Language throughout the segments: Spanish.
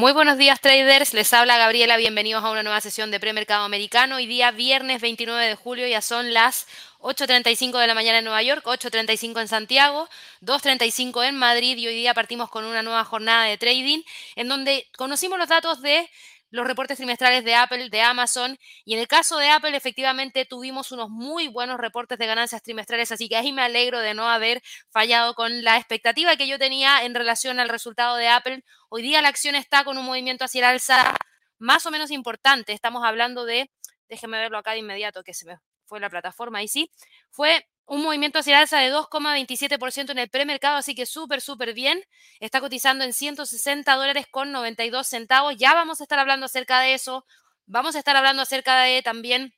Muy buenos días traders, les habla Gabriela, bienvenidos a una nueva sesión de premercado americano. Hoy día viernes 29 de julio ya son las 8.35 de la mañana en Nueva York, 8.35 en Santiago, 2.35 en Madrid y hoy día partimos con una nueva jornada de trading en donde conocimos los datos de los reportes trimestrales de Apple, de Amazon, y en el caso de Apple efectivamente tuvimos unos muy buenos reportes de ganancias trimestrales, así que ahí me alegro de no haber fallado con la expectativa que yo tenía en relación al resultado de Apple. Hoy día la acción está con un movimiento hacia el alza más o menos importante, estamos hablando de, déjenme verlo acá de inmediato que se me fue la plataforma, ahí sí, fue un movimiento hacia alza de 2,27% en el premercado, así que súper, súper bien. Está cotizando en 160 dólares con 92 centavos. Ya vamos a estar hablando acerca de eso. Vamos a estar hablando acerca de también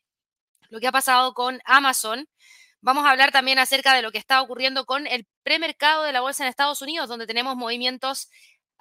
lo que ha pasado con Amazon. Vamos a hablar también acerca de lo que está ocurriendo con el premercado de la bolsa en Estados Unidos, donde tenemos movimientos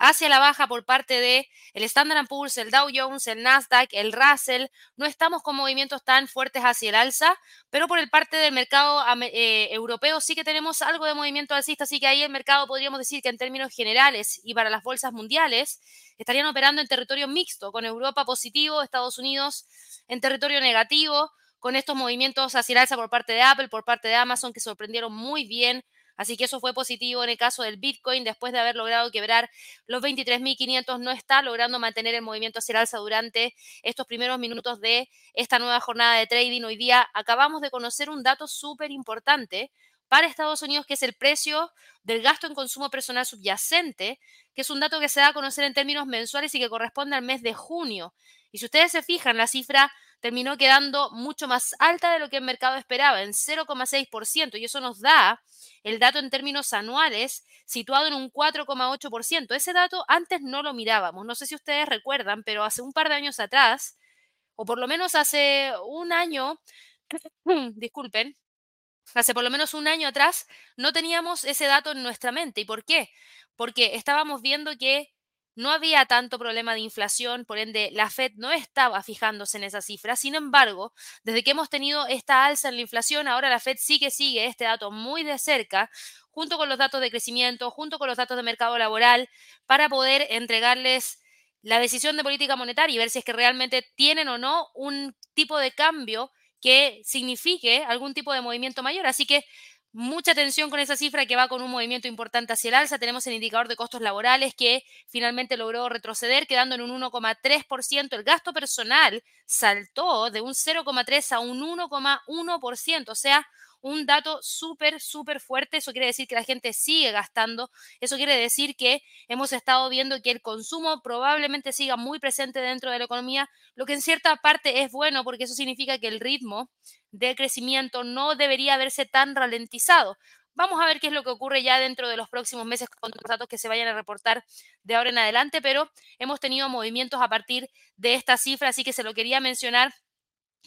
hacia la baja por parte de el Standard Poor's, el Dow Jones, el Nasdaq, el Russell. No estamos con movimientos tan fuertes hacia el alza, pero por el parte del mercado eh, europeo sí que tenemos algo de movimiento alcista, así que ahí el mercado podríamos decir que en términos generales y para las bolsas mundiales estarían operando en territorio mixto, con Europa positivo, Estados Unidos en territorio negativo, con estos movimientos hacia el alza por parte de Apple, por parte de Amazon, que sorprendieron muy bien Así que eso fue positivo en el caso del Bitcoin, después de haber logrado quebrar los 23.500, no está logrando mantener el movimiento hacia el alza durante estos primeros minutos de esta nueva jornada de trading. Hoy día acabamos de conocer un dato súper importante para Estados Unidos, que es el precio del gasto en consumo personal subyacente, que es un dato que se da a conocer en términos mensuales y que corresponde al mes de junio. Y si ustedes se fijan, la cifra terminó quedando mucho más alta de lo que el mercado esperaba, en 0,6%, y eso nos da el dato en términos anuales situado en un 4,8%. Ese dato antes no lo mirábamos, no sé si ustedes recuerdan, pero hace un par de años atrás, o por lo menos hace un año, disculpen, hace por lo menos un año atrás, no teníamos ese dato en nuestra mente. ¿Y por qué? Porque estábamos viendo que no había tanto problema de inflación, por ende la Fed no estaba fijándose en esa cifra. Sin embargo, desde que hemos tenido esta alza en la inflación, ahora la Fed sí que sigue este dato muy de cerca, junto con los datos de crecimiento, junto con los datos de mercado laboral, para poder entregarles la decisión de política monetaria y ver si es que realmente tienen o no un tipo de cambio que signifique algún tipo de movimiento mayor. Así que Mucha atención con esa cifra que va con un movimiento importante hacia el alza. Tenemos el indicador de costos laborales que finalmente logró retroceder, quedando en un 1,3%. El gasto personal saltó de un 0,3 a un 1,1%, o sea, un dato súper, súper fuerte. Eso quiere decir que la gente sigue gastando. Eso quiere decir que hemos estado viendo que el consumo probablemente siga muy presente dentro de la economía, lo que en cierta parte es bueno porque eso significa que el ritmo de crecimiento no debería verse tan ralentizado. Vamos a ver qué es lo que ocurre ya dentro de los próximos meses con los datos que se vayan a reportar de ahora en adelante, pero hemos tenido movimientos a partir de esta cifra, así que se lo quería mencionar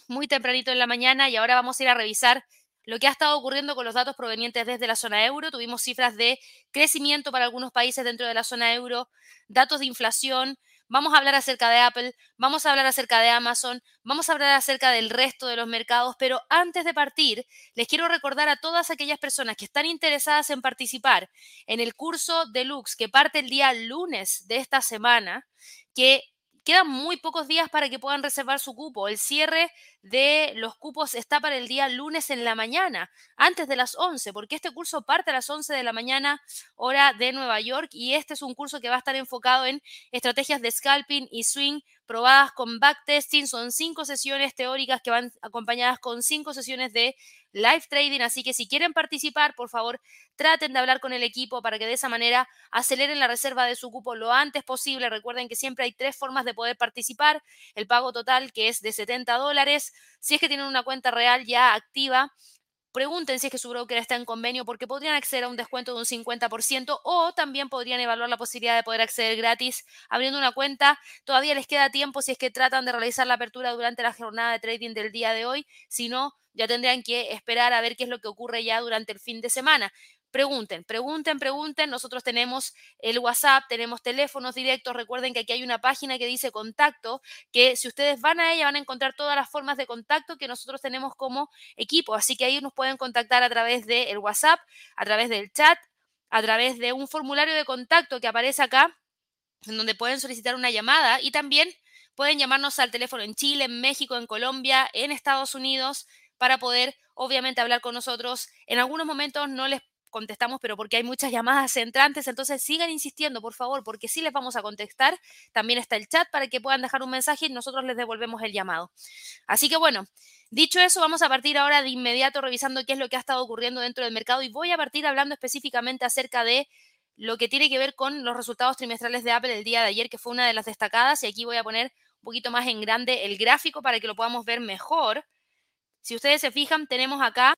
muy tempranito en la mañana y ahora vamos a ir a revisar lo que ha estado ocurriendo con los datos provenientes desde la zona euro. Tuvimos cifras de crecimiento para algunos países dentro de la zona euro, datos de inflación. Vamos a hablar acerca de Apple, vamos a hablar acerca de Amazon, vamos a hablar acerca del resto de los mercados, pero antes de partir, les quiero recordar a todas aquellas personas que están interesadas en participar en el curso deluxe que parte el día lunes de esta semana, que Quedan muy pocos días para que puedan reservar su cupo. El cierre de los cupos está para el día lunes en la mañana, antes de las 11, porque este curso parte a las 11 de la mañana, hora de Nueva York, y este es un curso que va a estar enfocado en estrategias de scalping y swing probadas con backtesting. Son cinco sesiones teóricas que van acompañadas con cinco sesiones de live trading. Así que si quieren participar, por favor, traten de hablar con el equipo para que de esa manera aceleren la reserva de su cupo lo antes posible. Recuerden que siempre hay tres formas de poder participar. El pago total, que es de 70 dólares. Si es que tienen una cuenta real ya activa Pregunten si es que su broker está en convenio porque podrían acceder a un descuento de un 50% o también podrían evaluar la posibilidad de poder acceder gratis abriendo una cuenta. Todavía les queda tiempo si es que tratan de realizar la apertura durante la jornada de trading del día de hoy. Si no, ya tendrían que esperar a ver qué es lo que ocurre ya durante el fin de semana. Pregunten, pregunten, pregunten. Nosotros tenemos el WhatsApp, tenemos teléfonos directos. Recuerden que aquí hay una página que dice contacto, que si ustedes van a ella van a encontrar todas las formas de contacto que nosotros tenemos como equipo. Así que ahí nos pueden contactar a través del WhatsApp, a través del chat, a través de un formulario de contacto que aparece acá en donde pueden solicitar una llamada y también pueden llamarnos al teléfono en Chile, en México, en Colombia, en Estados Unidos, para poder, obviamente, hablar con nosotros. En algunos momentos no les contestamos, pero porque hay muchas llamadas entrantes, entonces sigan insistiendo, por favor, porque sí les vamos a contestar. También está el chat para que puedan dejar un mensaje y nosotros les devolvemos el llamado. Así que bueno, dicho eso, vamos a partir ahora de inmediato revisando qué es lo que ha estado ocurriendo dentro del mercado y voy a partir hablando específicamente acerca de lo que tiene que ver con los resultados trimestrales de Apple el día de ayer, que fue una de las destacadas, y aquí voy a poner un poquito más en grande el gráfico para que lo podamos ver mejor. Si ustedes se fijan, tenemos acá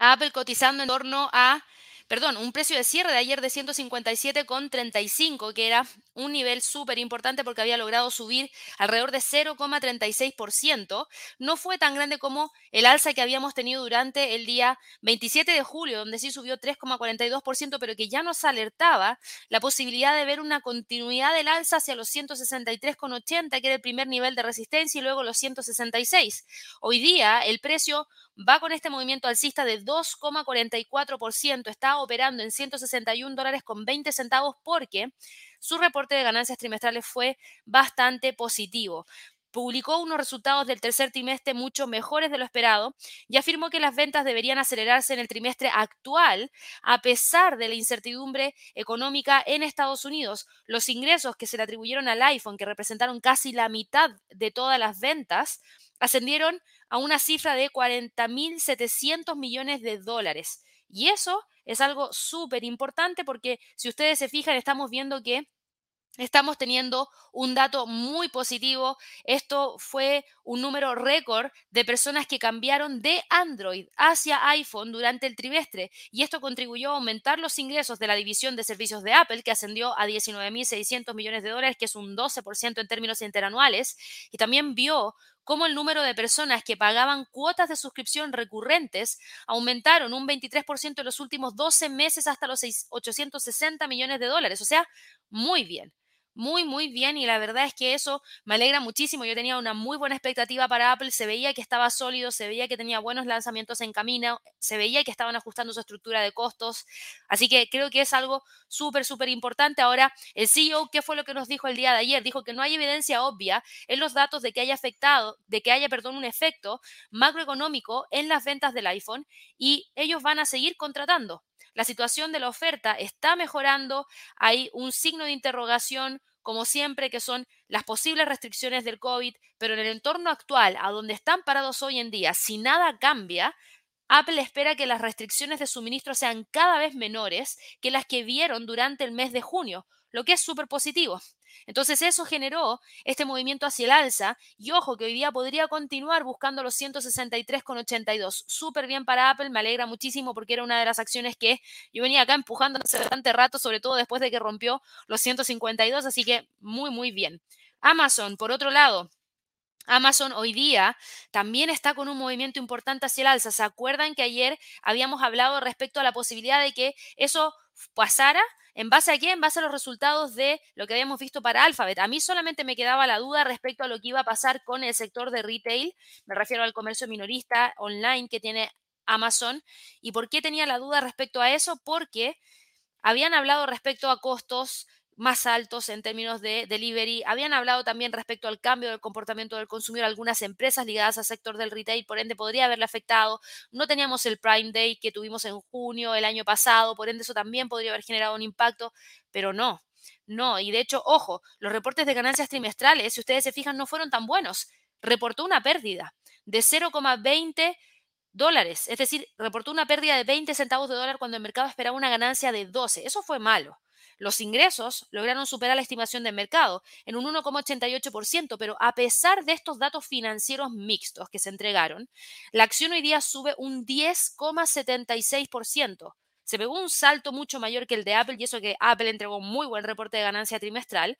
Apple cotizando en torno a perdón, un precio de cierre de ayer de 157,35, que era un nivel súper importante porque había logrado subir alrededor de 0,36%. No fue tan grande como el alza que habíamos tenido durante el día 27 de julio, donde sí subió 3,42%, pero que ya nos alertaba la posibilidad de ver una continuidad del alza hacia los 163,80, que era el primer nivel de resistencia, y luego los 166. Hoy día el precio va con este movimiento alcista de 2,44%, está operando en 161 dólares con 20 centavos porque su reporte de ganancias trimestrales fue bastante positivo publicó unos resultados del tercer trimestre mucho mejores de lo esperado y afirmó que las ventas deberían acelerarse en el trimestre actual a pesar de la incertidumbre económica en Estados Unidos. Los ingresos que se le atribuyeron al iPhone, que representaron casi la mitad de todas las ventas, ascendieron a una cifra de 40.700 millones de dólares. Y eso es algo súper importante porque si ustedes se fijan, estamos viendo que Estamos teniendo un dato muy positivo. Esto fue un número récord de personas que cambiaron de Android hacia iPhone durante el trimestre y esto contribuyó a aumentar los ingresos de la división de servicios de Apple, que ascendió a 19.600 millones de dólares, que es un 12% en términos interanuales, y también vio cómo el número de personas que pagaban cuotas de suscripción recurrentes aumentaron un 23% en los últimos 12 meses hasta los 860 millones de dólares. O sea, muy bien muy, muy bien y la verdad es que eso me alegra muchísimo. Yo tenía una muy buena expectativa para Apple, se veía que estaba sólido, se veía que tenía buenos lanzamientos en camino, se veía que estaban ajustando su estructura de costos, así que creo que es algo súper, súper importante. Ahora, el CEO, ¿qué fue lo que nos dijo el día de ayer? Dijo que no hay evidencia obvia en los datos de que haya afectado, de que haya, perdón, un efecto macroeconómico en las ventas del iPhone y ellos van a seguir contratando. La situación de la oferta está mejorando, hay un signo de interrogación como siempre, que son las posibles restricciones del COVID, pero en el entorno actual, a donde están parados hoy en día, si nada cambia, Apple espera que las restricciones de suministro sean cada vez menores que las que vieron durante el mes de junio, lo que es súper positivo. Entonces eso generó este movimiento hacia el alza y ojo que hoy día podría continuar buscando los 163,82. Súper bien para Apple, me alegra muchísimo porque era una de las acciones que yo venía acá empujando hace bastante rato, sobre todo después de que rompió los 152, así que muy, muy bien. Amazon, por otro lado, Amazon hoy día también está con un movimiento importante hacia el alza. ¿Se acuerdan que ayer habíamos hablado respecto a la posibilidad de que eso pasara? ¿En base a qué? En base a los resultados de lo que habíamos visto para Alphabet. A mí solamente me quedaba la duda respecto a lo que iba a pasar con el sector de retail. Me refiero al comercio minorista online que tiene Amazon. ¿Y por qué tenía la duda respecto a eso? Porque habían hablado respecto a costos más altos en términos de delivery. Habían hablado también respecto al cambio del comportamiento del consumidor. Algunas empresas ligadas al sector del retail, por ende, podría haberle afectado. No teníamos el Prime Day que tuvimos en junio el año pasado, por ende, eso también podría haber generado un impacto, pero no. No, y de hecho, ojo, los reportes de ganancias trimestrales, si ustedes se fijan, no fueron tan buenos. Reportó una pérdida de 0,20 dólares, es decir, reportó una pérdida de 20 centavos de dólar cuando el mercado esperaba una ganancia de 12. Eso fue malo. Los ingresos lograron superar la estimación del mercado en un 1,88%, pero a pesar de estos datos financieros mixtos que se entregaron, la acción hoy día sube un 10,76%. Se pegó un salto mucho mayor que el de Apple y eso que Apple entregó un muy buen reporte de ganancia trimestral,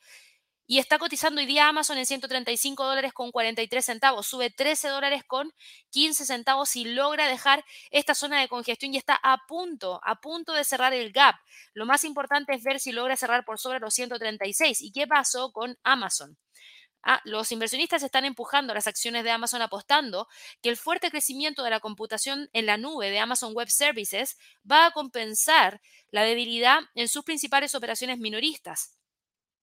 y está cotizando hoy día Amazon en 135 dólares con 43 centavos. Sube 13 dólares con 15 centavos y logra dejar esta zona de congestión y está a punto, a punto de cerrar el gap. Lo más importante es ver si logra cerrar por sobre los 136. ¿Y qué pasó con Amazon? Ah, los inversionistas están empujando las acciones de Amazon apostando que el fuerte crecimiento de la computación en la nube de Amazon Web Services va a compensar la debilidad en sus principales operaciones minoristas.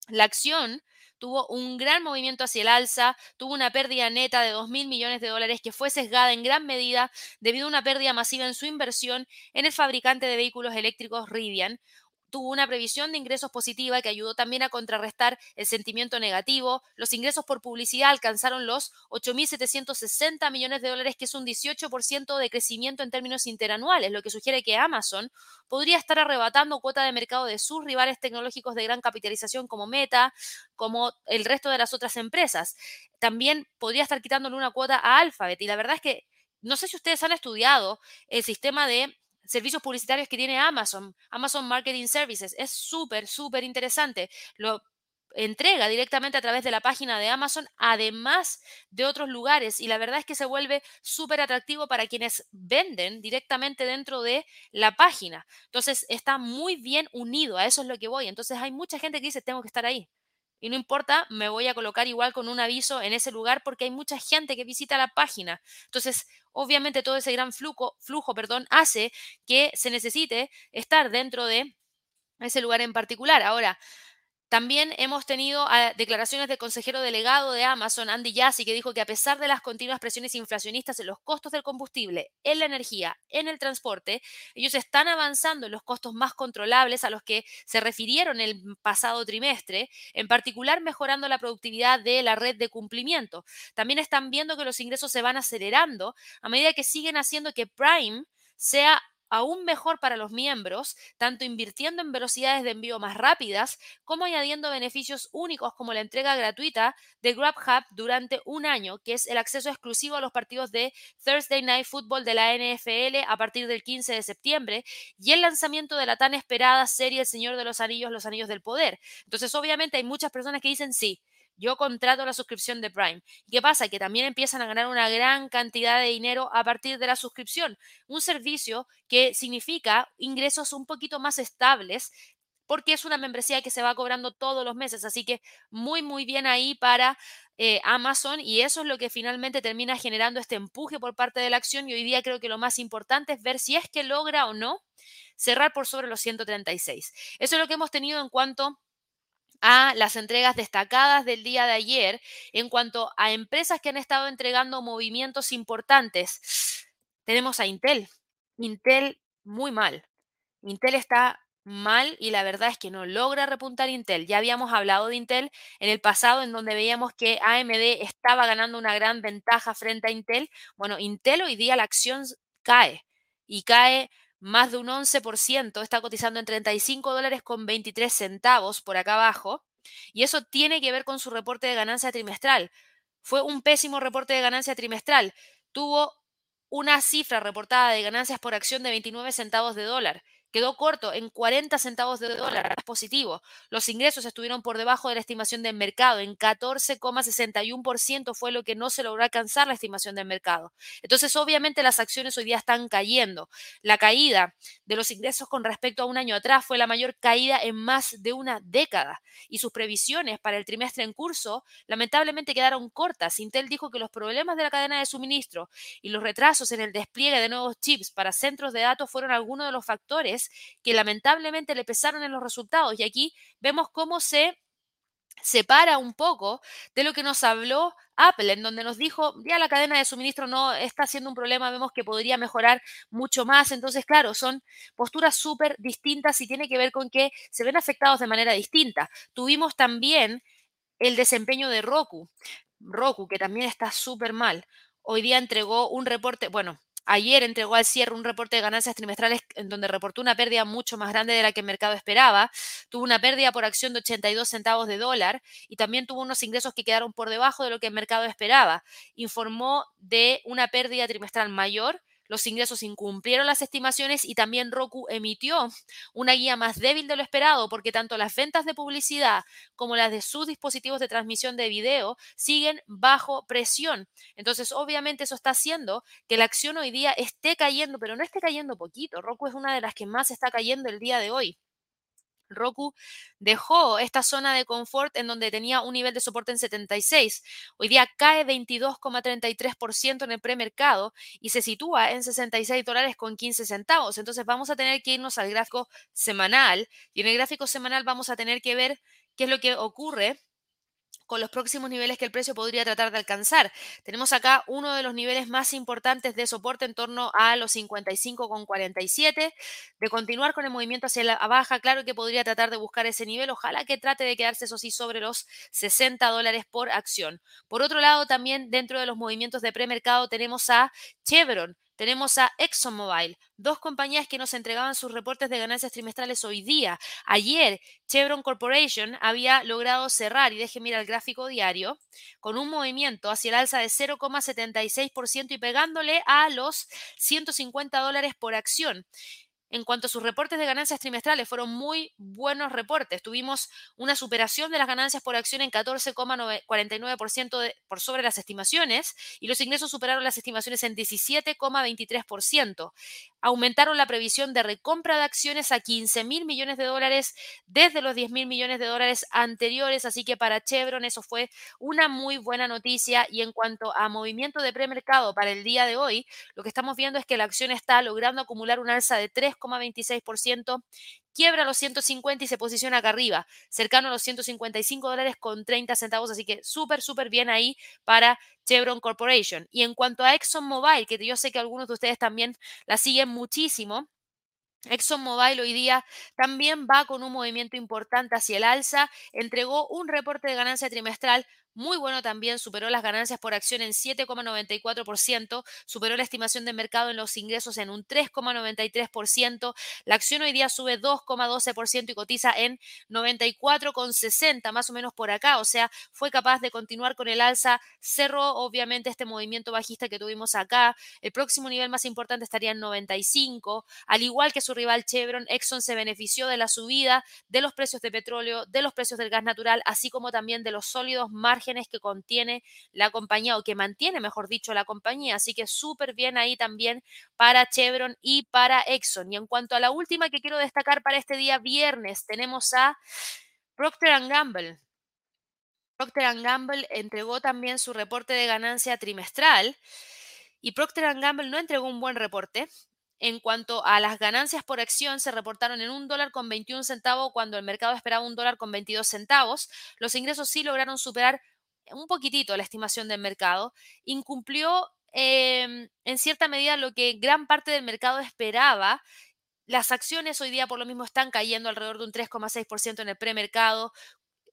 La acción tuvo un gran movimiento hacia el alza, tuvo una pérdida neta de 2 mil millones de dólares que fue sesgada en gran medida debido a una pérdida masiva en su inversión en el fabricante de vehículos eléctricos Rivian, tuvo una previsión de ingresos positiva que ayudó también a contrarrestar el sentimiento negativo. Los ingresos por publicidad alcanzaron los 8.760 millones de dólares, que es un 18% de crecimiento en términos interanuales, lo que sugiere que Amazon podría estar arrebatando cuota de mercado de sus rivales tecnológicos de gran capitalización como Meta, como el resto de las otras empresas. También podría estar quitándole una cuota a Alphabet y la verdad es que no sé si ustedes han estudiado el sistema de servicios publicitarios que tiene Amazon, Amazon Marketing Services. Es súper, súper interesante. Lo entrega directamente a través de la página de Amazon, además de otros lugares. Y la verdad es que se vuelve súper atractivo para quienes venden directamente dentro de la página. Entonces está muy bien unido, a eso es lo que voy. Entonces hay mucha gente que dice, tengo que estar ahí. Y no importa, me voy a colocar igual con un aviso en ese lugar porque hay mucha gente que visita la página. Entonces, obviamente todo ese gran flujo, flujo perdón, hace que se necesite estar dentro de ese lugar en particular. Ahora, también hemos tenido ah, declaraciones del consejero delegado de Amazon, Andy Jassy, que dijo que a pesar de las continuas presiones inflacionistas en los costos del combustible, en la energía, en el transporte, ellos están avanzando en los costos más controlables a los que se refirieron el pasado trimestre, en particular mejorando la productividad de la red de cumplimiento. También están viendo que los ingresos se van acelerando a medida que siguen haciendo que Prime sea aún mejor para los miembros, tanto invirtiendo en velocidades de envío más rápidas como añadiendo beneficios únicos como la entrega gratuita de GrabHub durante un año, que es el acceso exclusivo a los partidos de Thursday Night Football de la NFL a partir del 15 de septiembre y el lanzamiento de la tan esperada serie El Señor de los Anillos, Los Anillos del Poder. Entonces, obviamente hay muchas personas que dicen sí, yo contrato la suscripción de Prime. ¿Y qué pasa? Que también empiezan a ganar una gran cantidad de dinero a partir de la suscripción. Un servicio que significa ingresos un poquito más estables porque es una membresía que se va cobrando todos los meses. Así que muy, muy bien ahí para eh, Amazon y eso es lo que finalmente termina generando este empuje por parte de la acción y hoy día creo que lo más importante es ver si es que logra o no cerrar por sobre los 136. Eso es lo que hemos tenido en cuanto a las entregas destacadas del día de ayer en cuanto a empresas que han estado entregando movimientos importantes. Tenemos a Intel. Intel muy mal. Intel está mal y la verdad es que no logra repuntar Intel. Ya habíamos hablado de Intel en el pasado en donde veíamos que AMD estaba ganando una gran ventaja frente a Intel. Bueno, Intel hoy día la acción cae y cae más de un 11%, está cotizando en 35 dólares con 23 centavos por acá abajo, y eso tiene que ver con su reporte de ganancia trimestral. Fue un pésimo reporte de ganancia trimestral. Tuvo una cifra reportada de ganancias por acción de 29 centavos de dólar quedó corto en 40 centavos de dólar positivo. Los ingresos estuvieron por debajo de la estimación del mercado, en 14,61% fue lo que no se logró alcanzar la estimación del mercado. Entonces, obviamente las acciones hoy día están cayendo. La caída de los ingresos con respecto a un año atrás fue la mayor caída en más de una década y sus previsiones para el trimestre en curso lamentablemente quedaron cortas. Intel dijo que los problemas de la cadena de suministro y los retrasos en el despliegue de nuevos chips para centros de datos fueron algunos de los factores que lamentablemente le pesaron en los resultados. Y aquí vemos cómo se separa un poco de lo que nos habló Apple, en donde nos dijo, ya la cadena de suministro no está siendo un problema, vemos que podría mejorar mucho más. Entonces, claro, son posturas súper distintas y tiene que ver con que se ven afectados de manera distinta. Tuvimos también el desempeño de Roku. Roku, que también está súper mal. Hoy día entregó un reporte, bueno, Ayer entregó al cierre un reporte de ganancias trimestrales en donde reportó una pérdida mucho más grande de la que el mercado esperaba. Tuvo una pérdida por acción de 82 centavos de dólar y también tuvo unos ingresos que quedaron por debajo de lo que el mercado esperaba. Informó de una pérdida trimestral mayor los ingresos incumplieron las estimaciones y también Roku emitió una guía más débil de lo esperado porque tanto las ventas de publicidad como las de sus dispositivos de transmisión de video siguen bajo presión. Entonces, obviamente eso está haciendo que la acción hoy día esté cayendo, pero no esté cayendo poquito. Roku es una de las que más está cayendo el día de hoy. Roku dejó esta zona de confort en donde tenía un nivel de soporte en 76. Hoy día cae 22,33% en el premercado y se sitúa en 66 dólares con 15 centavos. Entonces vamos a tener que irnos al gráfico semanal y en el gráfico semanal vamos a tener que ver qué es lo que ocurre con los próximos niveles que el precio podría tratar de alcanzar. Tenemos acá uno de los niveles más importantes de soporte en torno a los 55,47. De continuar con el movimiento hacia la baja, claro que podría tratar de buscar ese nivel. Ojalá que trate de quedarse, eso sí, sobre los 60 dólares por acción. Por otro lado, también dentro de los movimientos de premercado tenemos a Chevron tenemos a ExxonMobil, dos compañías que nos entregaban sus reportes de ganancias trimestrales hoy día. Ayer, Chevron Corporation había logrado cerrar, y déjenme mirar el gráfico diario, con un movimiento hacia el alza de 0,76% y pegándole a los 150 dólares por acción. En cuanto a sus reportes de ganancias trimestrales, fueron muy buenos reportes. Tuvimos una superación de las ganancias por acción en 14,49% por sobre las estimaciones y los ingresos superaron las estimaciones en 17,23%. Aumentaron la previsión de recompra de acciones a 15 mil millones de dólares desde los 10 mil millones de dólares anteriores, así que para Chevron eso fue una muy buena noticia. Y en cuanto a movimiento de premercado para el día de hoy, lo que estamos viendo es que la acción está logrando acumular un alza de 3 3,26%, quiebra los 150 y se posiciona acá arriba, cercano a los 155 dólares con 30 centavos, así que súper, súper bien ahí para Chevron Corporation. Y en cuanto a ExxonMobil, que yo sé que algunos de ustedes también la siguen muchísimo, ExxonMobil hoy día también va con un movimiento importante hacia el alza, entregó un reporte de ganancia trimestral muy bueno también, superó las ganancias por acción en 7,94%, superó la estimación de mercado en los ingresos en un 3,93%, la acción hoy día sube 2,12% y cotiza en 94,60, más o menos por acá, o sea, fue capaz de continuar con el alza, cerró obviamente este movimiento bajista que tuvimos acá, el próximo nivel más importante estaría en 95, al igual que su rival Chevron, Exxon se benefició de la subida de los precios de petróleo, de los precios del gas natural, así como también de los sólidos márgenes que contiene la compañía o que mantiene, mejor dicho, la compañía. Así que súper bien ahí también para Chevron y para Exxon. Y en cuanto a la última que quiero destacar para este día viernes, tenemos a Procter Gamble. Procter Gamble entregó también su reporte de ganancia trimestral y Procter Gamble no entregó un buen reporte. En cuanto a las ganancias por acción, se reportaron en un dólar con 21 centavos cuando el mercado esperaba un dólar con 22 centavos. Los ingresos sí lograron superar un poquitito la estimación del mercado, incumplió em, en cierta medida lo que gran parte del mercado esperaba. Las acciones hoy día por lo mismo están cayendo alrededor de un 3,6% en el premercado,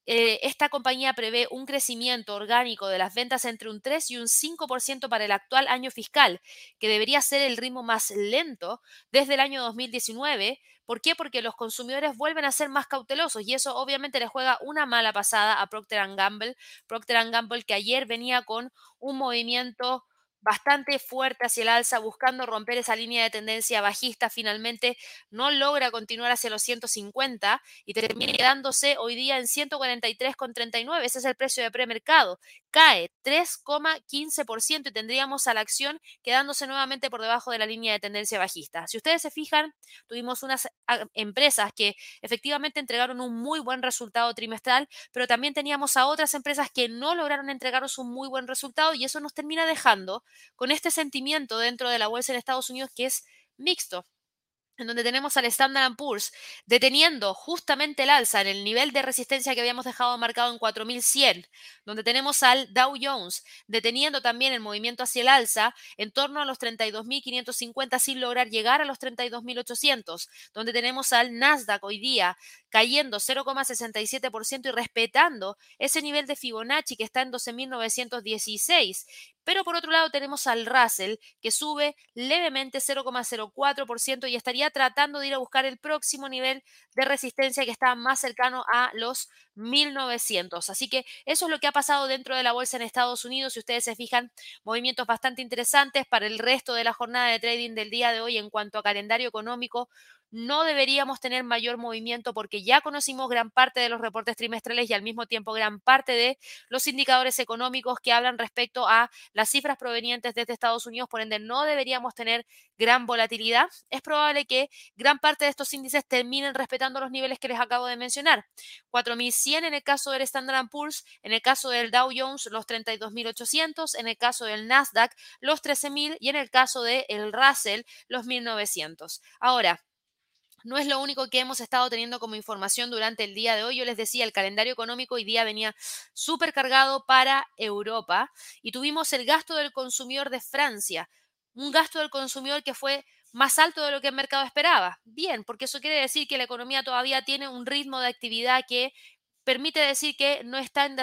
eh, esta compañía prevé un crecimiento orgánico de las ventas entre un 3 y un 5% para el actual año fiscal, que debería ser el ritmo más lento desde el año 2019. ¿Por qué? Porque los consumidores vuelven a ser más cautelosos y eso obviamente le juega una mala pasada a Procter Gamble. Procter Gamble que ayer venía con un movimiento bastante fuerte hacia el alza, buscando romper esa línea de tendencia bajista, finalmente no logra continuar hacia los 150 y termina quedándose hoy día en 143,39. Ese es el precio de premercado. Cae 3,15% y tendríamos a la acción quedándose nuevamente por debajo de la línea de tendencia bajista. Si ustedes se fijan, tuvimos unas ah, empresas que efectivamente entregaron un muy buen resultado trimestral, pero también teníamos a otras empresas que no lograron entregaros un muy buen resultado y eso nos termina dejando con este sentimiento dentro de la bolsa en Estados Unidos que es mixto en donde tenemos al Standard Poor's deteniendo justamente el alza en el nivel de resistencia que habíamos dejado marcado en 4100, donde tenemos al Dow Jones deteniendo también el movimiento hacia el alza en torno a los 32.550 sin lograr llegar a los 32.800, donde tenemos al Nasdaq hoy día cayendo 0,67% y respetando ese nivel de Fibonacci que está en 12.916 pero por otro lado tenemos al Russell que sube levemente 0,04% y estaría tratando de ir a buscar el próximo nivel de resistencia que está más cercano a los 1900. Así que eso es lo que ha pasado dentro de la bolsa en Estados Unidos. Si ustedes se fijan, movimientos bastante interesantes para el resto de la jornada de trading del día de hoy en cuanto a calendario económico no deberíamos tener mayor movimiento porque ya conocimos gran parte de los reportes trimestrales y al mismo tiempo gran parte de los indicadores económicos que hablan respecto a las cifras provenientes desde Estados Unidos, por ende no deberíamos tener gran volatilidad. Es probable que gran parte de estos índices terminen respetando los niveles que les acabo de mencionar. 4.100 en el caso del Standard Poor's, en el caso del Dow Jones los 32.800, en el caso del Nasdaq los 13.000 y en el caso del Russell los 1.900. Ahora, no es lo único que hemos estado teniendo como información durante el día de hoy. Yo les decía, el calendario económico hoy día venía súper cargado para Europa y tuvimos el gasto del consumidor de Francia, un gasto del consumidor que fue más alto de lo que el mercado esperaba. Bien, porque eso quiere decir que la economía todavía tiene un ritmo de actividad que permite decir que no está en,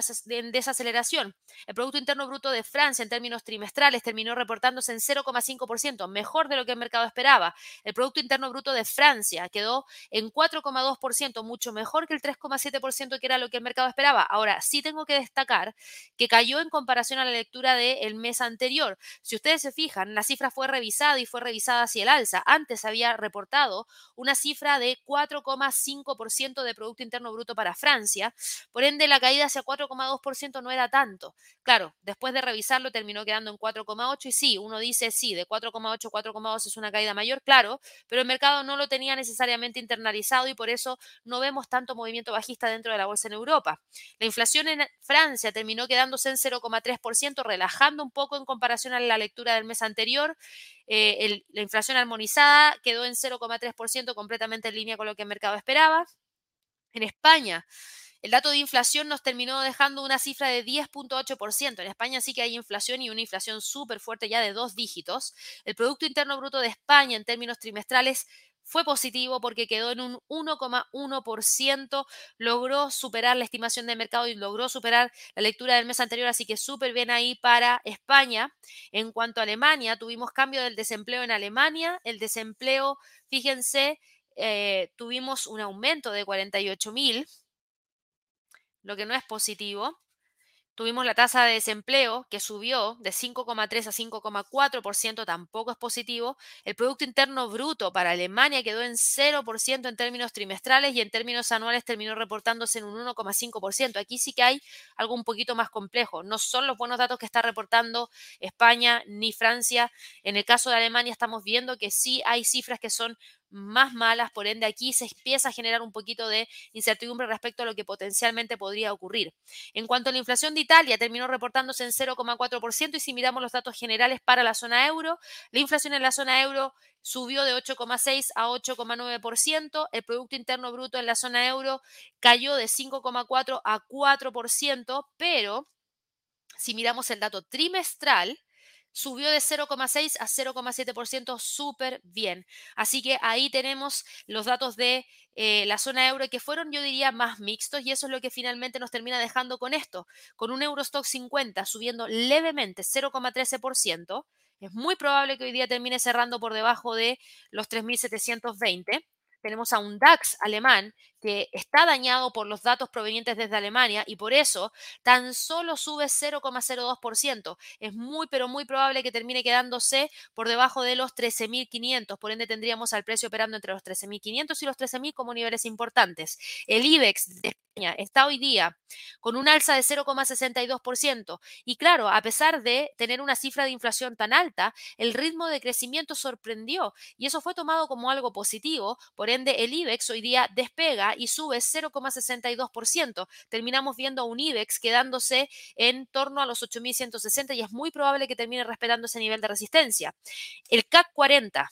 desaceleración. El Producto Interno Bruto de Francia en términos trimestrales terminó reportándose en 0,5%, mejor de lo que el mercado esperaba. El Producto Interno Bruto de Francia quedó en 4,2%, mucho mejor que el 3,7% que era lo que el mercado esperaba. Ahora, sí tengo que destacar que cayó en comparación a la lectura del mes anterior. Si ustedes se fijan, la cifra fue revisada y fue revisada hacia el alza. Antes había reportado una cifra de 4,5% de Producto Interno Bruto para Francia por ende, la caída hacia 4,2% no era tanto. Claro, después de revisarlo terminó quedando en 4,8 y sí, uno dice sí, de 4,8 a 4,2 es una caída mayor, claro, pero el mercado no lo tenía necesariamente internalizado y por eso no vemos tanto movimiento bajista dentro de la bolsa en Europa. La inflación en Francia terminó quedándose en 0,3%, relajando un poco en comparación a la lectura del mes anterior. Eh, la inflación armonizada quedó en 0,3%, completamente en línea con lo que el mercado esperaba. En España, el dato de inflación nos terminó dejando una cifra de 10.8%. En España sí que hay inflación y una inflación súper fuerte ya de dos dígitos. El Producto Interno Bruto de España en términos trimestrales fue positivo porque quedó en un 1,1%, logró superar la estimación de mercado y logró superar la lectura del mes anterior, así que súper bien ahí para España. En cuanto a Alemania, tuvimos cambio del desempleo en Alemania, el desempleo, fíjense, eh, tuvimos un aumento de 48 mil lo que no es positivo. Tuvimos la tasa de desempleo que subió de 5,3 a 5,4%, tampoco es positivo. El Producto Interno Bruto para Alemania quedó en 0% en términos trimestrales y en términos anuales terminó reportándose en un 1,5%. Aquí sí que hay algo un poquito más complejo. No son los buenos datos que está reportando España ni Francia. En el caso de Alemania estamos viendo que sí hay cifras que son más malas, por ende aquí se empieza a generar un poquito de incertidumbre respecto a lo que potencialmente podría ocurrir. En cuanto a la inflación de Italia, terminó reportándose en 0,4% y si miramos los datos generales para la zona euro, la inflación en la zona euro subió de 8,6 a 8,9%, el Producto Interno Bruto en la zona euro cayó de 5,4 a 4%, pero si miramos el dato trimestral, subió de 0,6 a 0,7%, súper bien. Así que ahí tenemos los datos de eh, la zona euro que fueron, yo diría, más mixtos y eso es lo que finalmente nos termina dejando con esto, con un Eurostock 50 subiendo levemente 0,13%. Es muy probable que hoy día termine cerrando por debajo de los 3.720 tenemos a un DAX alemán que está dañado por los datos provenientes desde Alemania y por eso tan solo sube 0,02%. Es muy, pero muy probable que termine quedándose por debajo de los 13.500. Por ende, tendríamos al precio operando entre los 13.500 y los 13.000 como niveles importantes. El IBEX de España está hoy día con un alza de 0,62%. Y claro, a pesar de tener una cifra de inflación tan alta, el ritmo de crecimiento sorprendió y eso fue tomado como algo positivo. Por ende, el IBEX hoy día despega y sube 0,62%. Terminamos viendo a un IBEX quedándose en torno a los 8.160 y es muy probable que termine respetando ese nivel de resistencia. El CAC 40.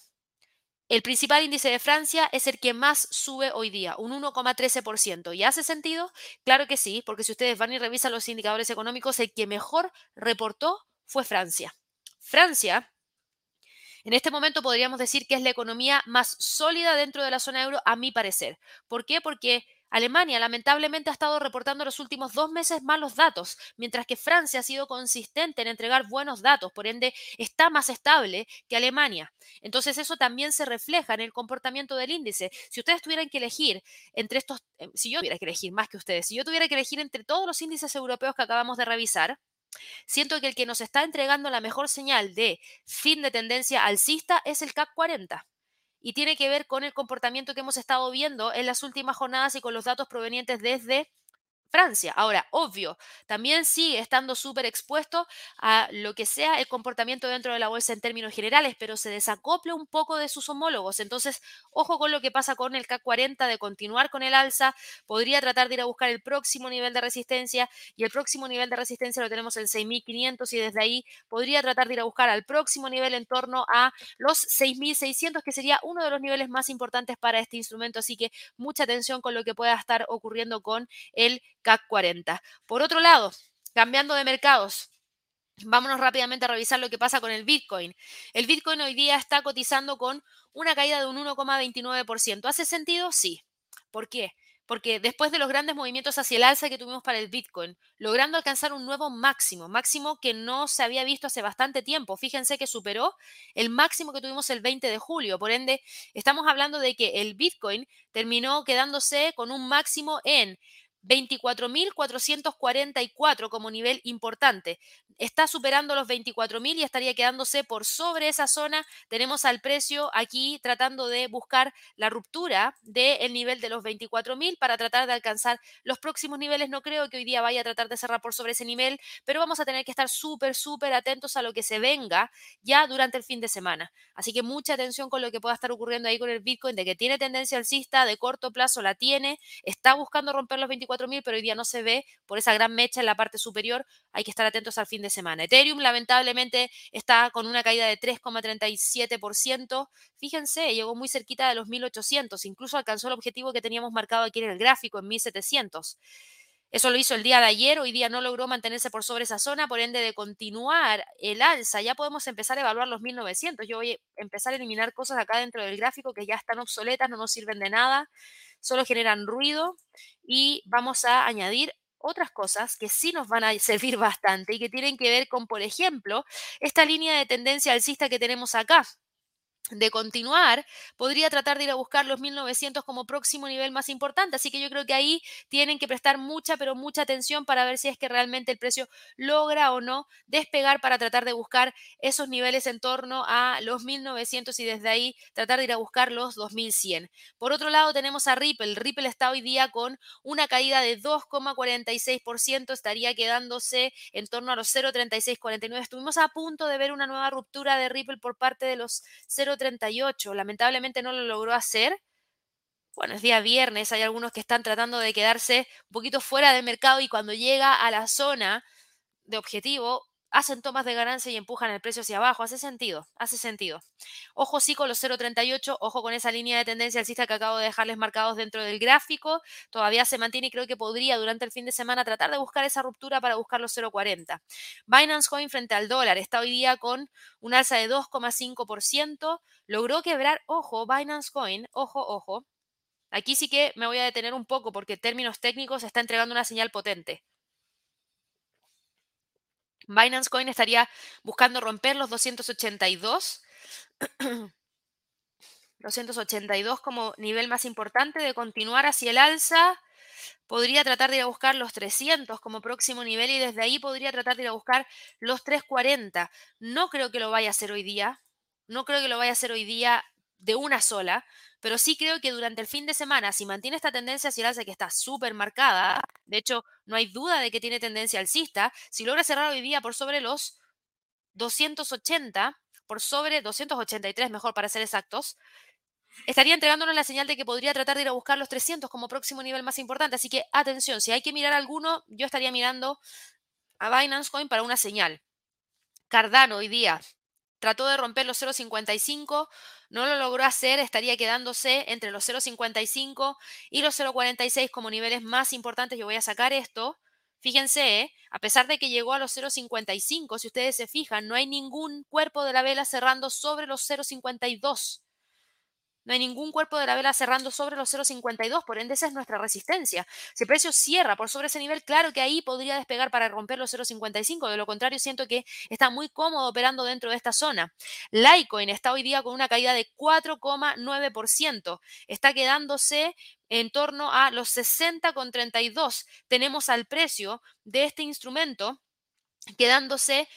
El principal índice de Francia es el que más sube hoy día, un 1,13%. ¿Y hace sentido? Claro que sí, porque si ustedes van y revisan los indicadores económicos, el que mejor reportó fue Francia. Francia en este momento podríamos decir que es la economía más sólida dentro de la zona euro, a mi parecer. ¿Por qué? Porque Alemania lamentablemente ha estado reportando los últimos dos meses malos datos, mientras que Francia ha sido consistente en entregar buenos datos, por ende está más estable que Alemania. Entonces eso también se refleja en el comportamiento del índice. Si ustedes tuvieran que elegir entre estos, eh, si yo tuviera que elegir más que ustedes, si yo tuviera que elegir entre todos los índices europeos que acabamos de revisar, siento que el que nos está entregando la mejor señal de fin de tendencia alcista es el CAC 40 y tiene que ver con el comportamiento que hemos estado viendo en las últimas jornadas y con los datos provenientes desde Francia. Ahora, obvio, también sigue estando súper expuesto a lo que sea el comportamiento dentro de la bolsa en términos generales, pero se desacopla un poco de sus homólogos. Entonces, ojo con lo que pasa con el CAC 40 de continuar con el alza. Podría tratar de ir a buscar el próximo nivel de resistencia y el próximo nivel de resistencia lo tenemos en 6.500 y desde ahí podría tratar de ir a buscar al próximo nivel en torno a los 6.600, que sería uno de los niveles más importantes para este instrumento. Así que mucha atención con lo que pueda estar ocurriendo con el CAC 40. Por otro lado, cambiando de mercados, vámonos rápidamente a revisar lo que pasa con el Bitcoin. El Bitcoin hoy día está cotizando con una caída de un 1,29%. ¿Hace sentido? Sí. ¿Por qué? porque después de los grandes movimientos hacia el alza que tuvimos para el Bitcoin, logrando alcanzar un nuevo máximo, máximo que no se había visto hace bastante tiempo. Fíjense que superó el máximo que tuvimos el 20 de julio. Por ende, estamos hablando de que el Bitcoin terminó quedándose con un máximo en 24.444 como nivel importante. Está superando los 24.000 y estaría quedándose por sobre esa zona. Tenemos al precio aquí tratando de buscar la ruptura del nivel de los 24.000 para tratar de alcanzar los próximos niveles. No creo que hoy día vaya a tratar de cerrar por sobre ese nivel, pero vamos a tener que estar súper, súper atentos a lo que se venga ya durante el fin de semana. Así que mucha atención con lo que pueda estar ocurriendo ahí con el Bitcoin, de que tiene tendencia alcista, de corto plazo la tiene, está buscando romper los 24 mil, pero hoy día no se ve por esa gran mecha en la parte superior. Hay que estar atentos al fin de semana. Ethereum lamentablemente está con una caída de 3,37%. Fíjense, llegó muy cerquita de los 1800, incluso alcanzó el objetivo que teníamos marcado aquí en el gráfico en 1700. Eso lo hizo el día de ayer, hoy día no logró mantenerse por sobre esa zona, por ende de continuar el alza, ya podemos empezar a evaluar los 1900. Yo voy a empezar a eliminar cosas acá dentro del gráfico que ya están obsoletas, no nos sirven de nada solo generan ruido. Y vamos a añadir otras cosas que sí nos van a servir bastante y que tienen que ver con, por ejemplo, esta línea de tendencia alcista que tenemos acá de continuar, podría tratar de ir a buscar los 1900 como próximo nivel más importante. Así que yo creo que ahí tienen que prestar mucha, pero mucha atención para ver si es que realmente el precio logra o no despegar para tratar de buscar esos niveles en torno a los 1900 y desde ahí tratar de ir a buscar los 2100. Por otro lado, tenemos a Ripple. Ripple está hoy día con una caída de 2,46%, estaría quedándose en torno a los 0,3649. Estuvimos a punto de ver una nueva ruptura de Ripple por parte de los 0 38. Lamentablemente no lo logró hacer. Bueno, es día viernes, hay algunos que están tratando de quedarse un poquito fuera del mercado y cuando llega a la zona de objetivo, hacen tomas de ganancia y empujan el precio hacia abajo. Hace sentido, hace sentido. Ojo sí con los 0.38, ojo con esa línea de tendencia alcista que acabo de dejarles marcados dentro del gráfico. Todavía se mantiene y creo que podría durante el fin de semana tratar de buscar esa ruptura para buscar los 0.40. Binance Coin frente al dólar está hoy día con un alza de 2,5%. Logró quebrar, ojo, Binance Coin, ojo, ojo. Aquí sí que me voy a detener un poco porque en términos técnicos está entregando una señal potente. Binance Coin estaría buscando romper los 282. 282 como nivel más importante de continuar hacia el alza. Podría tratar de ir a buscar los 300 como próximo nivel y desde ahí podría tratar de ir a buscar los 340. No creo que lo vaya a hacer hoy día. No creo que lo vaya a hacer hoy día de una sola, pero sí creo que durante el fin de semana, si mantiene esta tendencia hacia el alza que está súper marcada, de hecho, no hay duda de que tiene tendencia alcista, si logra cerrar hoy día por sobre los 280, por sobre 283, mejor para ser exactos, estaría entregándonos la señal de que podría tratar de ir a buscar los 300 como próximo nivel más importante. Así que atención, si hay que mirar alguno, yo estaría mirando a Binance Coin para una señal. Cardano hoy día trató de romper los 0.55, no lo logró hacer, estaría quedándose entre los 0.55 y los 0.46 como niveles más importantes. Yo voy a sacar esto. Fíjense, ¿eh? a pesar de que llegó a los 0.55, si ustedes se fijan, no hay ningún cuerpo de la vela cerrando sobre los 0.52. No hay ningún cuerpo de la vela cerrando sobre los 0,52, por ende esa es nuestra resistencia. Si el precio cierra por sobre ese nivel, claro que ahí podría despegar para romper los 0,55. De lo contrario, siento que está muy cómodo operando dentro de esta zona. Litecoin está hoy día con una caída de 4,9%. Está quedándose en torno a los 60,32. Tenemos al precio de este instrumento quedándose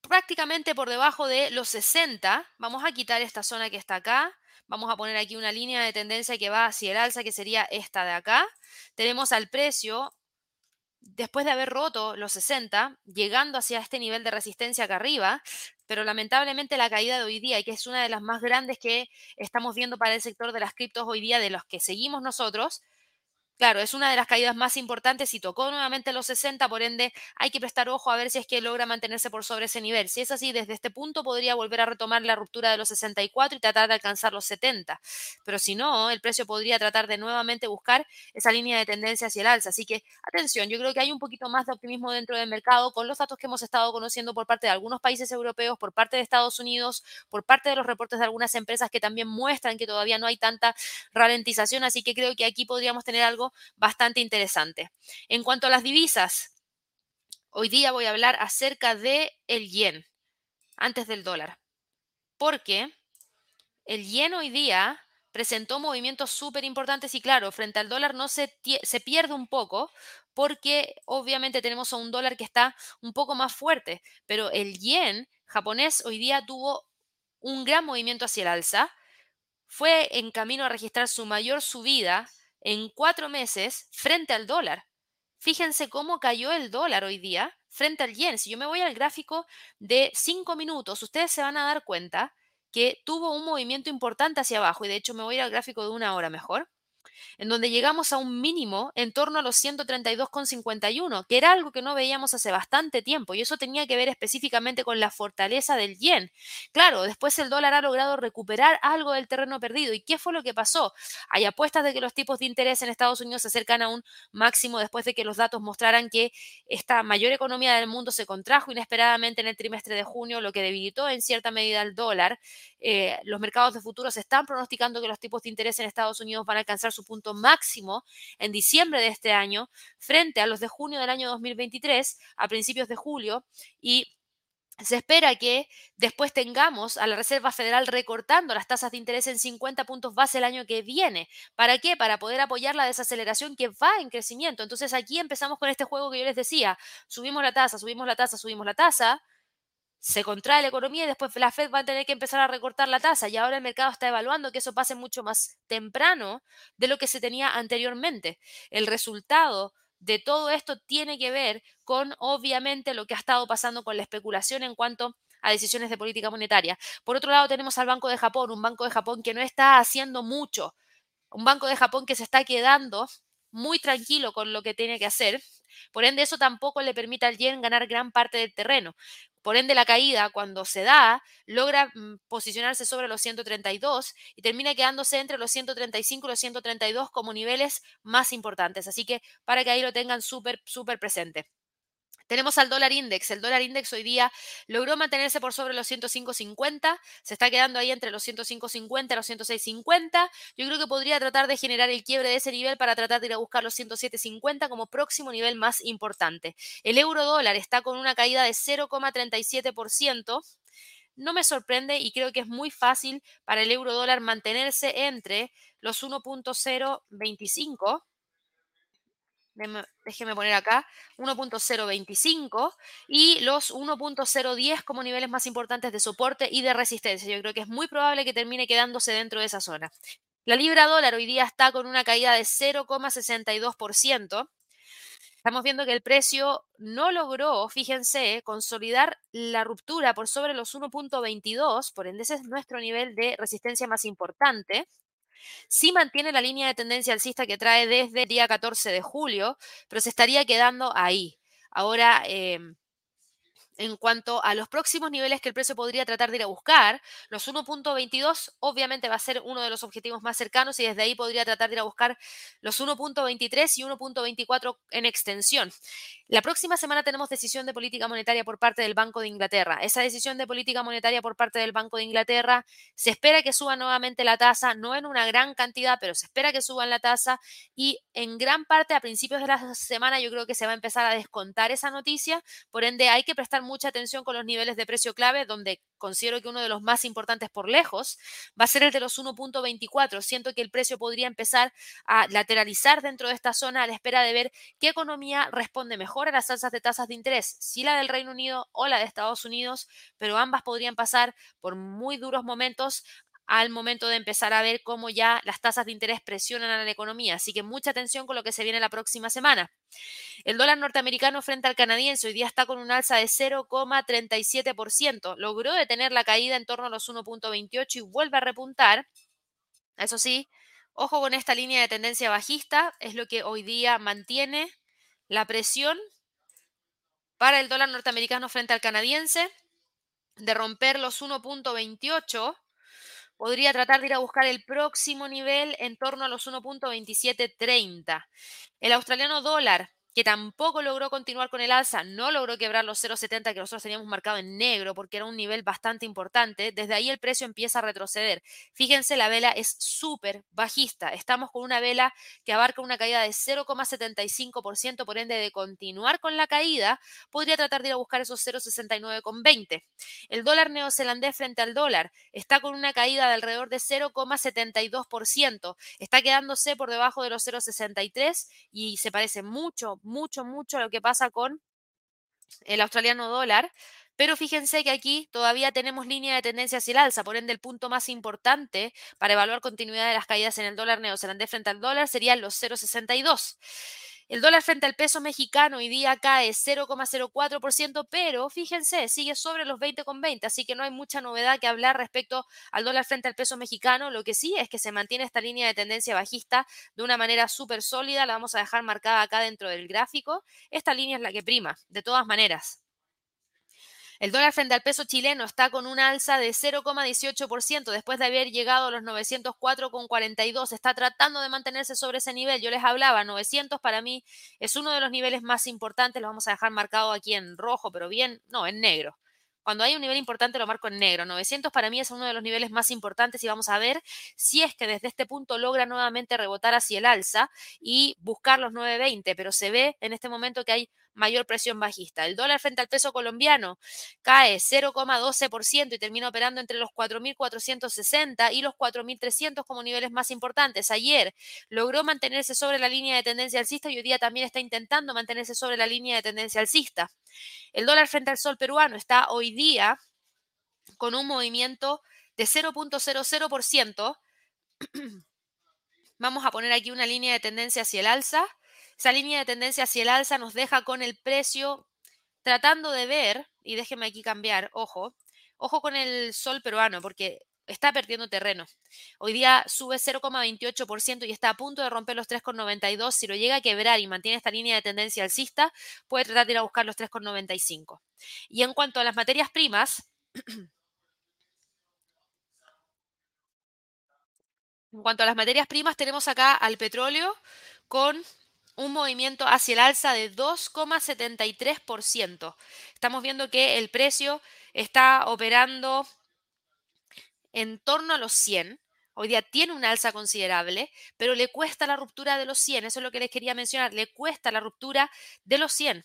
prácticamente por debajo de los 60. Vamos a quitar esta zona que está acá Vamos a poner aquí una línea de tendencia que va hacia el alza, que sería esta de acá. Tenemos al precio, después de haber roto los 60, llegando hacia este nivel de resistencia acá arriba, pero lamentablemente la caída de hoy día, y que es una de las más grandes que estamos viendo para el sector de las criptos hoy día, de los que seguimos nosotros, Claro, es una de las caídas más importantes y tocó nuevamente los 60, por ende hay que prestar ojo a ver si es que logra mantenerse por sobre ese nivel. Si es así, desde este punto podría volver a retomar la ruptura de los 64 y tratar de alcanzar los 70. Pero si no, el precio podría tratar de nuevamente buscar esa línea de tendencia hacia el alza. Así que atención, yo creo que hay un poquito más de optimismo dentro del mercado con los datos que hemos estado conociendo por parte de algunos países europeos, por parte de Estados Unidos, por parte de los reportes de algunas empresas que también muestran que todavía no hay tanta ralentización. Así que creo que aquí podríamos tener algo bastante interesante. En cuanto a las divisas, hoy día voy a hablar acerca de el yen antes del dólar. Porque el yen hoy día presentó movimientos súper importantes y claro, frente al dólar no se, se pierde un poco porque obviamente tenemos a un dólar que está un poco más fuerte, pero el yen japonés hoy día tuvo un gran movimiento hacia el alza, fue en camino a registrar su mayor subida en cuatro meses frente al dólar. Fíjense cómo cayó el dólar hoy día frente al yen. Si yo me voy al gráfico de cinco minutos, ustedes se van a dar cuenta que tuvo un movimiento importante hacia abajo y de hecho me voy al gráfico de una hora mejor en donde llegamos a un mínimo en torno a los 132,51, que era algo que no veíamos hace bastante tiempo, y eso tenía que ver específicamente con la fortaleza del yen. Claro, después el dólar ha logrado recuperar algo del terreno perdido. ¿Y qué fue lo que pasó? Hay apuestas de que los tipos de interés en Estados Unidos se acercan a un máximo después de que los datos mostraran que esta mayor economía del mundo se contrajo inesperadamente en el trimestre de junio, lo que debilitó en cierta medida el dólar. Eh, los mercados de futuros están pronosticando que los tipos de interés en Estados Unidos van a alcanzar su punto máximo en diciembre de este año frente a los de junio del año 2023 a principios de julio y se espera que después tengamos a la Reserva Federal recortando las tasas de interés en 50 puntos base el año que viene. ¿Para qué? Para poder apoyar la desaceleración que va en crecimiento. Entonces aquí empezamos con este juego que yo les decía. Subimos la tasa, subimos la tasa, subimos la tasa se contrae la economía y después la Fed va a tener que empezar a recortar la tasa y ahora el mercado está evaluando que eso pase mucho más temprano de lo que se tenía anteriormente. El resultado de todo esto tiene que ver con, obviamente, lo que ha estado pasando con la especulación en cuanto a decisiones de política monetaria. Por otro lado, tenemos al Banco de Japón, un Banco de Japón que no está haciendo mucho, un Banco de Japón que se está quedando muy tranquilo con lo que tiene que hacer. Por ende, eso tampoco le permite al yen ganar gran parte del terreno. Por ende, la caída, cuando se da, logra mm, posicionarse sobre los 132 y termina quedándose entre los 135 y los 132 como niveles más importantes. Así que para que ahí lo tengan súper, súper presente. Tenemos al dólar index. El dólar index hoy día logró mantenerse por sobre los 105.50. Se está quedando ahí entre los 105.50 y los 106.50. Yo creo que podría tratar de generar el quiebre de ese nivel para tratar de ir a buscar los 107.50 como próximo nivel más importante. El euro dólar está con una caída de 0,37%. No me sorprende y creo que es muy fácil para el euro dólar mantenerse entre los 1.025 déjeme poner acá, 1.025 y los 1.010 como niveles más importantes de soporte y de resistencia. Yo creo que es muy probable que termine quedándose dentro de esa zona. La libra dólar hoy día está con una caída de 0,62%. Estamos viendo que el precio no logró, fíjense, consolidar la ruptura por sobre los 1.22, por ende ese es nuestro nivel de resistencia más importante. Sí mantiene la línea de tendencia alcista que trae desde el día 14 de julio, pero se estaría quedando ahí. Ahora, em, en cuanto a los próximos niveles que el precio podría tratar de ir a buscar, los 1.22 obviamente va a ser uno de los objetivos más cercanos y desde ahí podría tratar de ir a buscar los 1.23 y 1.24 en extensión. La próxima semana tenemos decisión de política monetaria por parte del Banco de Inglaterra. Esa decisión de política monetaria por parte del Banco de Inglaterra se espera que suba nuevamente la tasa, no en una gran cantidad, pero se espera que suban la tasa y en gran parte a principios de la semana yo creo que se va a empezar a descontar esa noticia. Por ende, hay que prestar mucha atención con los niveles de precio clave, donde considero que uno de los más importantes por lejos va a ser el de los 1.24. Siento que el precio podría empezar a lateralizar dentro de esta zona a la espera de ver qué economía responde mejor a las alzas de tasas de interés, si la del Reino Unido o la de Estados Unidos, pero ambas podrían pasar por muy duros momentos al momento de empezar a ver cómo ya las tasas de interés presionan a la economía. Así que mucha atención con lo que se viene la próxima semana. El dólar norteamericano frente al canadiense hoy día está con un alza de 0,37%. Logró detener la caída en torno a los 1.28 y vuelve a repuntar. Eso sí, ojo con esta línea de tendencia bajista, es lo que hoy día mantiene la presión para el dólar norteamericano frente al canadiense de romper los 1.28 podría tratar de ir a buscar el próximo nivel en torno a los 1.2730. El australiano dólar que tampoco logró continuar con el alza, no logró quebrar los 0,70 que nosotros teníamos marcado en negro porque era un nivel bastante importante, desde ahí el precio empieza a retroceder. Fíjense, la vela es súper bajista. Estamos con una vela que abarca una caída de 0,75%, por ende de continuar con la caída, podría tratar de ir a buscar esos 0,69,20. El dólar neozelandés frente al dólar está con una caída de alrededor de 0,72%. Está quedándose por debajo de los 0,63 y se parece mucho, mucho, mucho lo que pasa con el australiano dólar. Pero fíjense que aquí todavía tenemos línea de tendencia hacia el alza, por ende el punto más importante para evaluar continuidad de las caídas en el dólar neozelandés frente al dólar serían los 0,62. El dólar frente al peso mexicano hoy día cae 0,04%, pero fíjense, sigue sobre los 20,20, así que no hay mucha novedad que hablar respecto al dólar frente al peso mexicano. Lo que sí es que se mantiene esta línea de tendencia bajista de una manera súper sólida, la vamos a dejar marcada acá dentro del gráfico. Esta línea es la que prima, de todas maneras. El dólar frente al peso chileno está con una alza de 0,18% después de haber llegado a los 904,42. Está tratando de mantenerse sobre ese nivel. Yo les hablaba, 900 para mí es uno de los niveles más importantes. Lo vamos a dejar marcado aquí en rojo, pero bien, no, en negro. Cuando hay un nivel importante lo marco en negro. 900 para mí es uno de los niveles más importantes y vamos a ver si es que desde este punto logra nuevamente rebotar hacia el alza y buscar los 920, pero se ve en este momento que hay mayor presión bajista. El dólar frente al peso colombiano cae 0,12% y termina operando entre los 4.460 y los 4.300 como niveles más importantes. Ayer logró mantenerse sobre la línea de tendencia alcista y hoy día también está intentando mantenerse sobre la línea de tendencia alcista. El dólar frente al sol peruano está hoy día con un movimiento de 0.00%. Vamos a poner aquí una línea de tendencia hacia el alza esa línea de tendencia hacia el alza nos deja con el precio tratando de ver, y déjeme aquí cambiar, ojo, ojo con el sol peruano, porque está perdiendo terreno. Hoy día sube 0,28% y está a punto de romper los 3,92. Si lo llega a quebrar y mantiene esta línea de tendencia alcista, puede tratar de ir a buscar los 3,95. Y en cuanto a las materias primas, en cuanto a las materias primas, tenemos acá al petróleo con un movimiento hacia el alza de 2,73%. Estamos viendo que el precio está operando en torno a los 100. Hoy día tiene una alza considerable, pero le cuesta la ruptura de los 100. Eso es lo que les quería mencionar. Le cuesta la ruptura de los 100.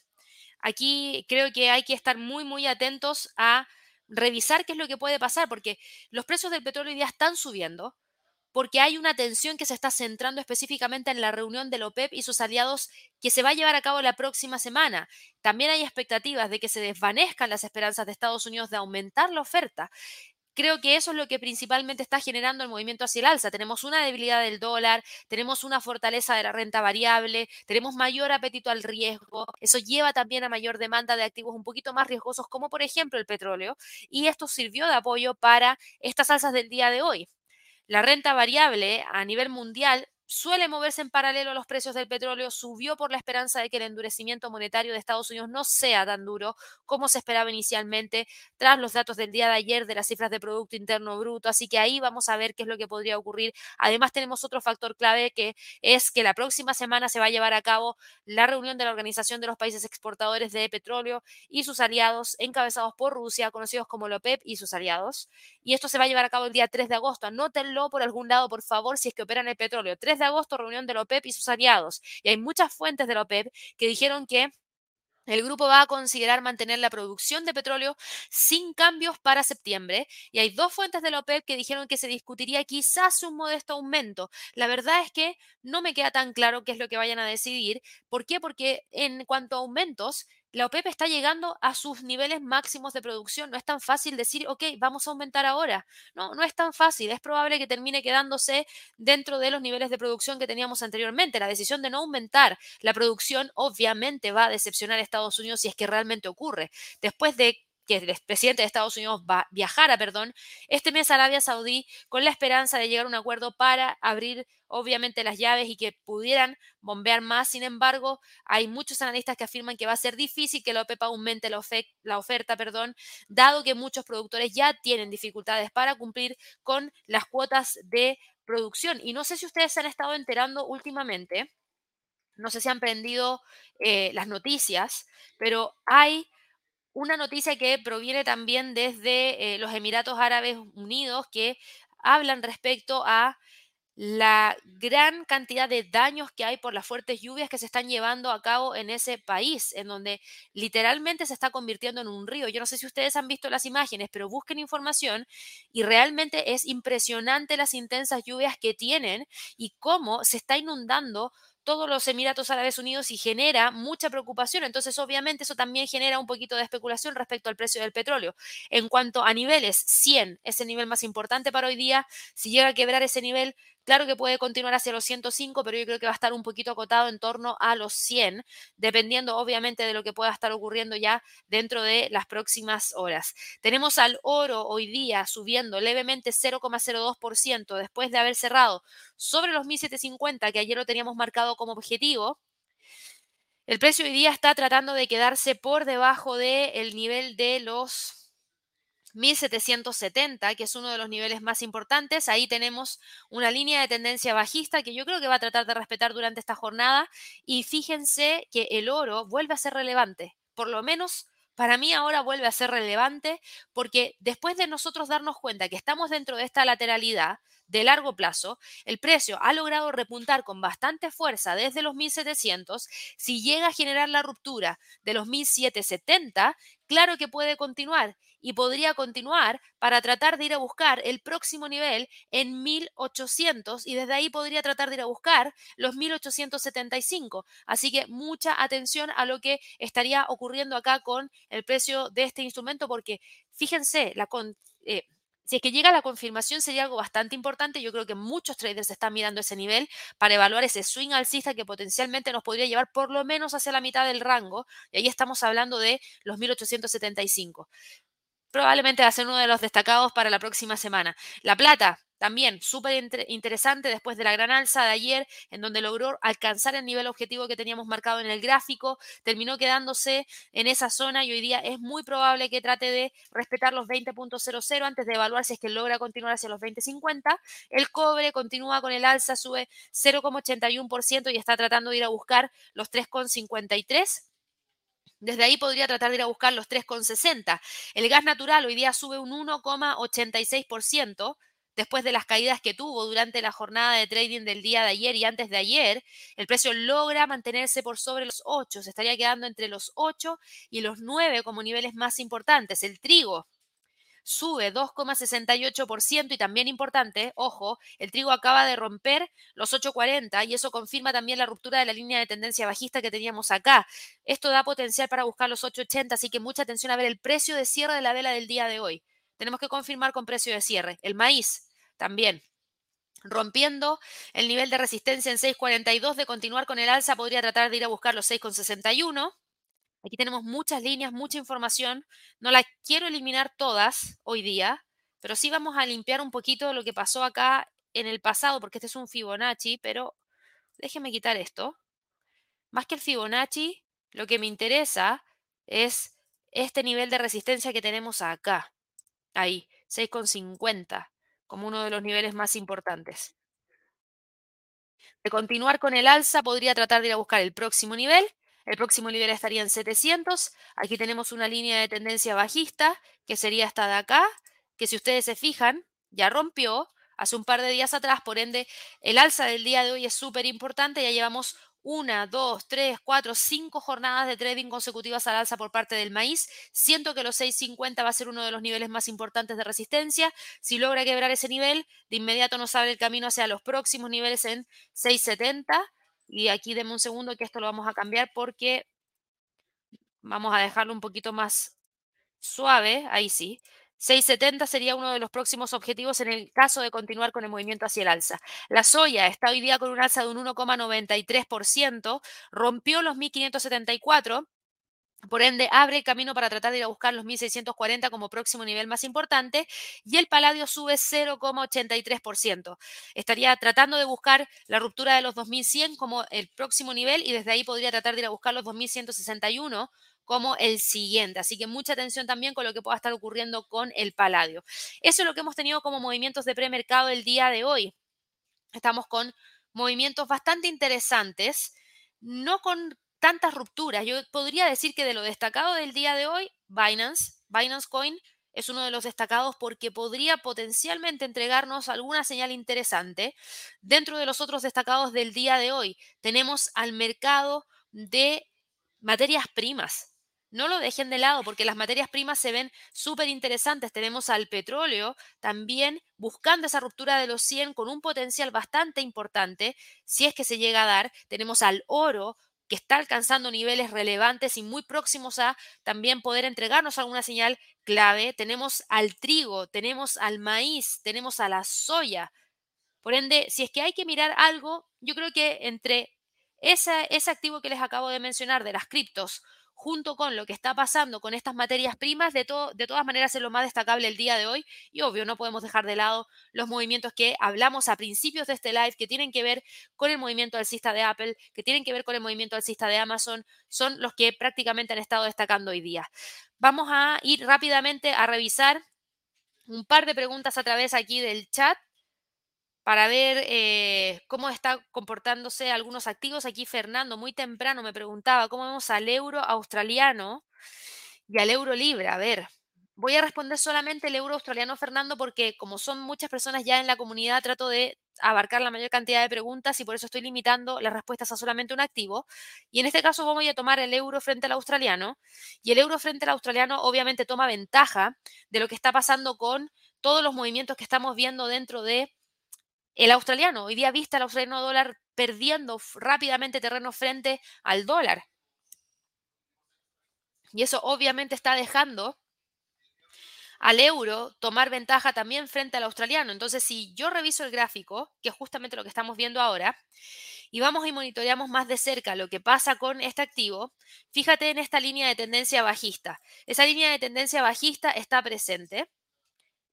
Aquí creo que hay que estar muy, muy atentos a revisar qué es lo que puede pasar, porque los precios del petróleo hoy día están subiendo, porque hay una tensión que se está centrando específicamente en la reunión del OPEP y sus aliados que se va a llevar a cabo la próxima semana. También hay expectativas de que se desvanezcan las esperanzas de Estados Unidos de aumentar la oferta. Creo que eso es lo que principalmente está generando el movimiento hacia el alza. Tenemos una debilidad del dólar, tenemos una fortaleza de la renta variable, tenemos mayor apetito al riesgo. Eso lleva también a mayor demanda de activos un poquito más riesgosos, como por ejemplo el petróleo. Y esto sirvió de apoyo para estas alzas del día de hoy. La renta variable a nivel mundial suele moverse en paralelo a los precios del petróleo, subió por la esperanza de que el endurecimiento monetario de Estados Unidos no sea tan duro como se esperaba inicialmente tras los datos del día de ayer de las cifras de Producto Interno Bruto. Así que ahí vamos a ver qué es lo que podría ocurrir. Además tenemos otro factor clave que es que la próxima semana se va a llevar a cabo la reunión de la Organización de los Países Exportadores de Petróleo y sus aliados, encabezados por Rusia, conocidos como la OPEP y sus aliados. Y esto se va a llevar a cabo el día 3 de agosto. Anótenlo por algún lado, por favor, si es que operan el petróleo. 3 de agosto, reunión de la OPEP y sus aliados. Y hay muchas fuentes de la OPEP que dijeron que el grupo va a considerar mantener la producción de petróleo sin cambios para septiembre y hay dos fuentes de la OPEP que dijeron que se discutiría quizás un modesto aumento. La verdad es que no me queda tan claro qué es lo que vayan a decidir. ¿Por qué? Porque en cuanto a aumentos, la OPEP está llegando a sus niveles máximos de producción. No es tan fácil decir, ok, vamos a aumentar ahora. No, no es tan fácil. Es probable que termine quedándose dentro de los niveles de producción que teníamos anteriormente. La decisión de no aumentar la producción obviamente va a decepcionar a Estados Unidos si es que realmente ocurre. Después de que el presidente de Estados Unidos va, viajara, perdón, este mes a Arabia Saudí con la esperanza de llegar a un acuerdo para abrir obviamente las llaves y que pudieran bombear más. Sin embargo, hay muchos analistas que afirman que va a ser difícil que la OPEP aumente la, oferta, perdón, dado que muchos productores ya tienen dificultades para cumplir con las cuotas de producción. Y no sé si ustedes se han estado enterando últimamente, no sé si han prendido eh, las noticias, pero hay una noticia que proviene también desde eh, los Emiratos Árabes Unidos que hablan respecto a la gran cantidad de daños que hay por las fuertes lluvias que se están llevando a cabo en ese país, en donde literalmente se está convirtiendo en un río. Yo no sé si ustedes han visto las imágenes, pero busquen información y realmente es impresionante las intensas lluvias que tienen y cómo se está inundando todos los Emiratos Árabes Unidos y genera mucha preocupación. Entonces, obviamente, eso también genera un poquito de especulación respecto al precio del petróleo. En cuanto a niveles, 100 es el nivel más importante para hoy día. Si llega a quebrar ese nivel, Claro que puede continuar hacia los 105, pero yo creo que va a estar un poquito acotado en torno a los 100, dependiendo obviamente de lo que pueda estar ocurriendo ya dentro de las próximas horas. Tenemos al oro hoy día subiendo levemente 0,02% después de haber cerrado sobre los 1750, que ayer lo teníamos marcado como objetivo. El precio hoy día está tratando de quedarse por debajo del nivel de los 1770, que es uno de los niveles más importantes. Ahí tenemos una línea de tendencia bajista que yo creo que va a tratar de respetar durante esta jornada. Y fíjense que el oro vuelve a ser relevante, por lo menos para mí ahora vuelve a ser relevante porque después de nosotros darnos cuenta que estamos dentro de esta lateralidad de largo plazo, el precio ha logrado repuntar con bastante fuerza desde los 1700. Si llega a generar la ruptura de los 1770, claro que puede continuar y podría continuar para tratar de ir a buscar el próximo nivel en 1800 y desde ahí podría tratar de ir a buscar los 1875. Así que mucha atención a lo que estaría ocurriendo acá con el precio de este instrumento porque fíjense, eh, si es que llega la confirmación sería algo bastante importante. Yo creo que muchos traders están mirando ese nivel para evaluar ese swing alcista que potencialmente nos podría llevar por lo menos hacia la mitad del rango. Y ahí estamos hablando de los 1875 probablemente va a ser uno de los destacados para la próxima semana. La plata, también súper interesante después de la gran alza de ayer, en donde logró alcanzar el nivel objetivo que teníamos marcado en el gráfico, terminó quedándose en esa zona y hoy día es muy probable que trate de respetar los 20.00 antes de evaluar si es que logra continuar hacia los 20.50. El cobre continúa con el alza, sube 0,81% y está tratando de ir a buscar los 3,53 desde ahí podría tratar de ir a buscar los 3,60. El gas natural hoy día sube un 1,86% después de las caídas que tuvo durante la jornada de trading del día de ayer y antes de ayer. El precio logra mantenerse por sobre los 8, se estaría quedando entre los 8 y los 9 como niveles más importantes. El trigo sube 2,68% y también importante, ojo, el trigo acaba de romper los 8,40 y eso confirma también la ruptura de la línea de tendencia bajista que teníamos acá. Esto da potencial para buscar los 8,80, así que mucha atención a ver el precio de cierre de la vela del día de hoy. Tenemos que confirmar con precio de cierre. El maíz también rompiendo el nivel de resistencia en 6,42 de continuar con el alza, podría tratar de ir a buscar los 6,61. Aquí tenemos muchas líneas, mucha información. No las quiero eliminar todas hoy día, pero sí vamos a limpiar un poquito lo que pasó acá en el pasado, porque este es un Fibonacci, pero déjenme quitar esto. Más que el Fibonacci, lo que me interesa es este nivel de resistencia que tenemos acá. Ahí, 6,50, como uno de los niveles más importantes. De continuar con el alza, podría tratar de ir a buscar el próximo nivel. El próximo nivel estaría en 700. Aquí tenemos una línea de tendencia bajista, que sería esta de acá, que si ustedes se fijan, ya rompió hace un par de días atrás, por ende, el alza del día de hoy es súper importante. Ya llevamos una, dos, tres, cuatro, cinco jornadas de trading consecutivas al alza por parte del maíz. Siento que los 6.50 va a ser uno de los niveles más importantes de resistencia. Si logra quebrar ese nivel, de inmediato nos abre el camino hacia los próximos niveles en 6.70. Y aquí denme un segundo que esto lo vamos a cambiar porque vamos a dejarlo un poquito más suave. Ahí sí. 670 sería uno de los próximos objetivos en el caso de continuar con el movimiento hacia el alza. La soya está hoy día con un alza de un 1,93%, rompió los 1574. Por ende, abre el camino para tratar de ir a buscar los 1640 como próximo nivel más importante y el paladio sube 0,83%. Estaría tratando de buscar la ruptura de los 2100 como el próximo nivel y desde ahí podría tratar de ir a buscar los 2161 como el siguiente. Así que mucha atención también con lo que pueda estar ocurriendo con el paladio. Eso es lo que hemos tenido como movimientos de premercado el día de hoy. Estamos con movimientos bastante interesantes, no con tantas rupturas. Yo podría decir que de lo destacado del día de hoy, Binance, Binance Coin es uno de los destacados porque podría potencialmente entregarnos alguna señal interesante. Dentro de los otros destacados del día de hoy, tenemos al mercado de materias primas. No lo dejen de lado porque las materias primas se ven súper interesantes. Tenemos al petróleo también buscando esa ruptura de los 100 con un potencial bastante importante. Si es que se llega a dar, tenemos al oro que está alcanzando niveles relevantes y muy próximos a también poder entregarnos alguna señal clave. Tenemos al trigo, tenemos al maíz, tenemos a la soya. Por ende, si es que hay que mirar algo, yo creo que entre ese, ese activo que les acabo de mencionar de las criptos, junto con lo que está pasando con estas materias primas, de, de todas maneras es lo más destacable el día de hoy. Y obvio, no podemos dejar de lado los movimientos que hablamos a principios de este live, que tienen que ver con el movimiento alcista de Apple, que tienen que ver con el movimiento alcista de Amazon, son los que prácticamente han estado destacando hoy día. Vamos a ir rápidamente a revisar un par de preguntas a través aquí del chat para ver eh, cómo está comportándose algunos activos. Aquí Fernando muy temprano me preguntaba cómo vemos al euro australiano y al euro libre. A ver, voy a responder solamente el euro australiano, Fernando, porque como son muchas personas ya en la comunidad, trato de abarcar la mayor cantidad de preguntas y por eso estoy limitando las respuestas a solamente un activo. Y en este caso vamos a tomar el euro frente al australiano. Y el euro frente al australiano obviamente toma ventaja de lo que está pasando con todos los movimientos que estamos viendo dentro de el australiano, hoy día vista el australiano dólar perdiendo rápidamente terreno frente al dólar. Y eso obviamente está dejando al euro tomar ventaja también frente al australiano. Entonces, si yo reviso el gráfico, que es justamente lo que estamos viendo ahora, y vamos y monitoreamos más de cerca lo que pasa con este activo, fíjate en esta línea de tendencia bajista. Esa línea de tendencia bajista está presente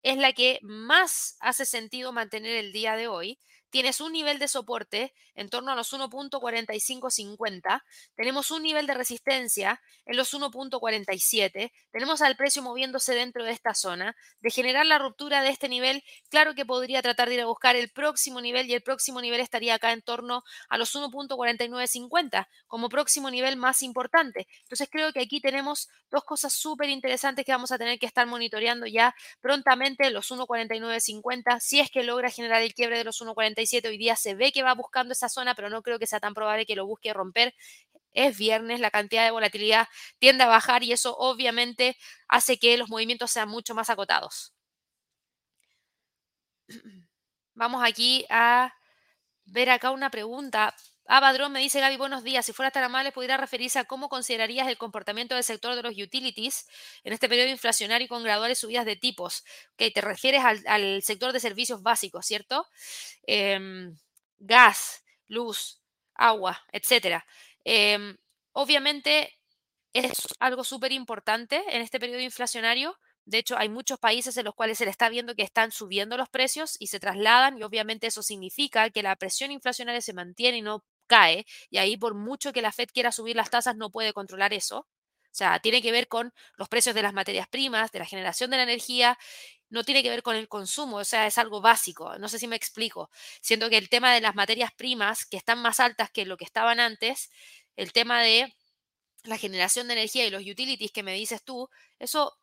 es la que más hace sentido mantener el día de hoy tienes un nivel de soporte en torno a los 1.4550, tenemos un nivel de resistencia en los 1.47, tenemos al precio moviéndose dentro de esta zona, de generar la ruptura de este nivel, claro que podría tratar de ir a buscar el próximo nivel y el próximo nivel estaría acá en torno a los 1.4950 como próximo nivel más importante. Entonces creo que aquí tenemos dos cosas súper interesantes que vamos a tener que estar monitoreando ya prontamente, los 1.4950, si es que logra generar el quiebre de los 1.49 hoy día se ve que va buscando esa zona, pero no creo que sea tan probable que lo busque romper. Es viernes, la cantidad de volatilidad tiende a bajar y eso obviamente hace que los movimientos sean mucho más acotados. Vamos aquí a ver acá una pregunta. Abadrón me dice, Gaby, buenos días. Si fuera tan amable, pudiera referirse a cómo considerarías el comportamiento del sector de los utilities en este periodo inflacionario con graduales subidas de tipos. Que te refieres al, sector de servicios básicos, ¿cierto? Em, gas, luz, agua, etcétera. Em, obviamente es algo súper importante en este periodo inflacionario de hecho, hay muchos países en los cuales se le está viendo que están subiendo los precios y se trasladan y obviamente eso significa que la presión inflacionaria se mantiene y no cae y ahí por mucho que la Fed quiera subir las tasas no puede controlar eso. O sea, tiene que ver con los precios de las materias primas, de la generación de la energía, no tiene que ver con el consumo, o sea, es algo básico. No sé si me explico. Siento que el tema de las materias primas, que están más altas que lo que estaban antes, el tema de la generación de energía y los utilities que me dices tú, eso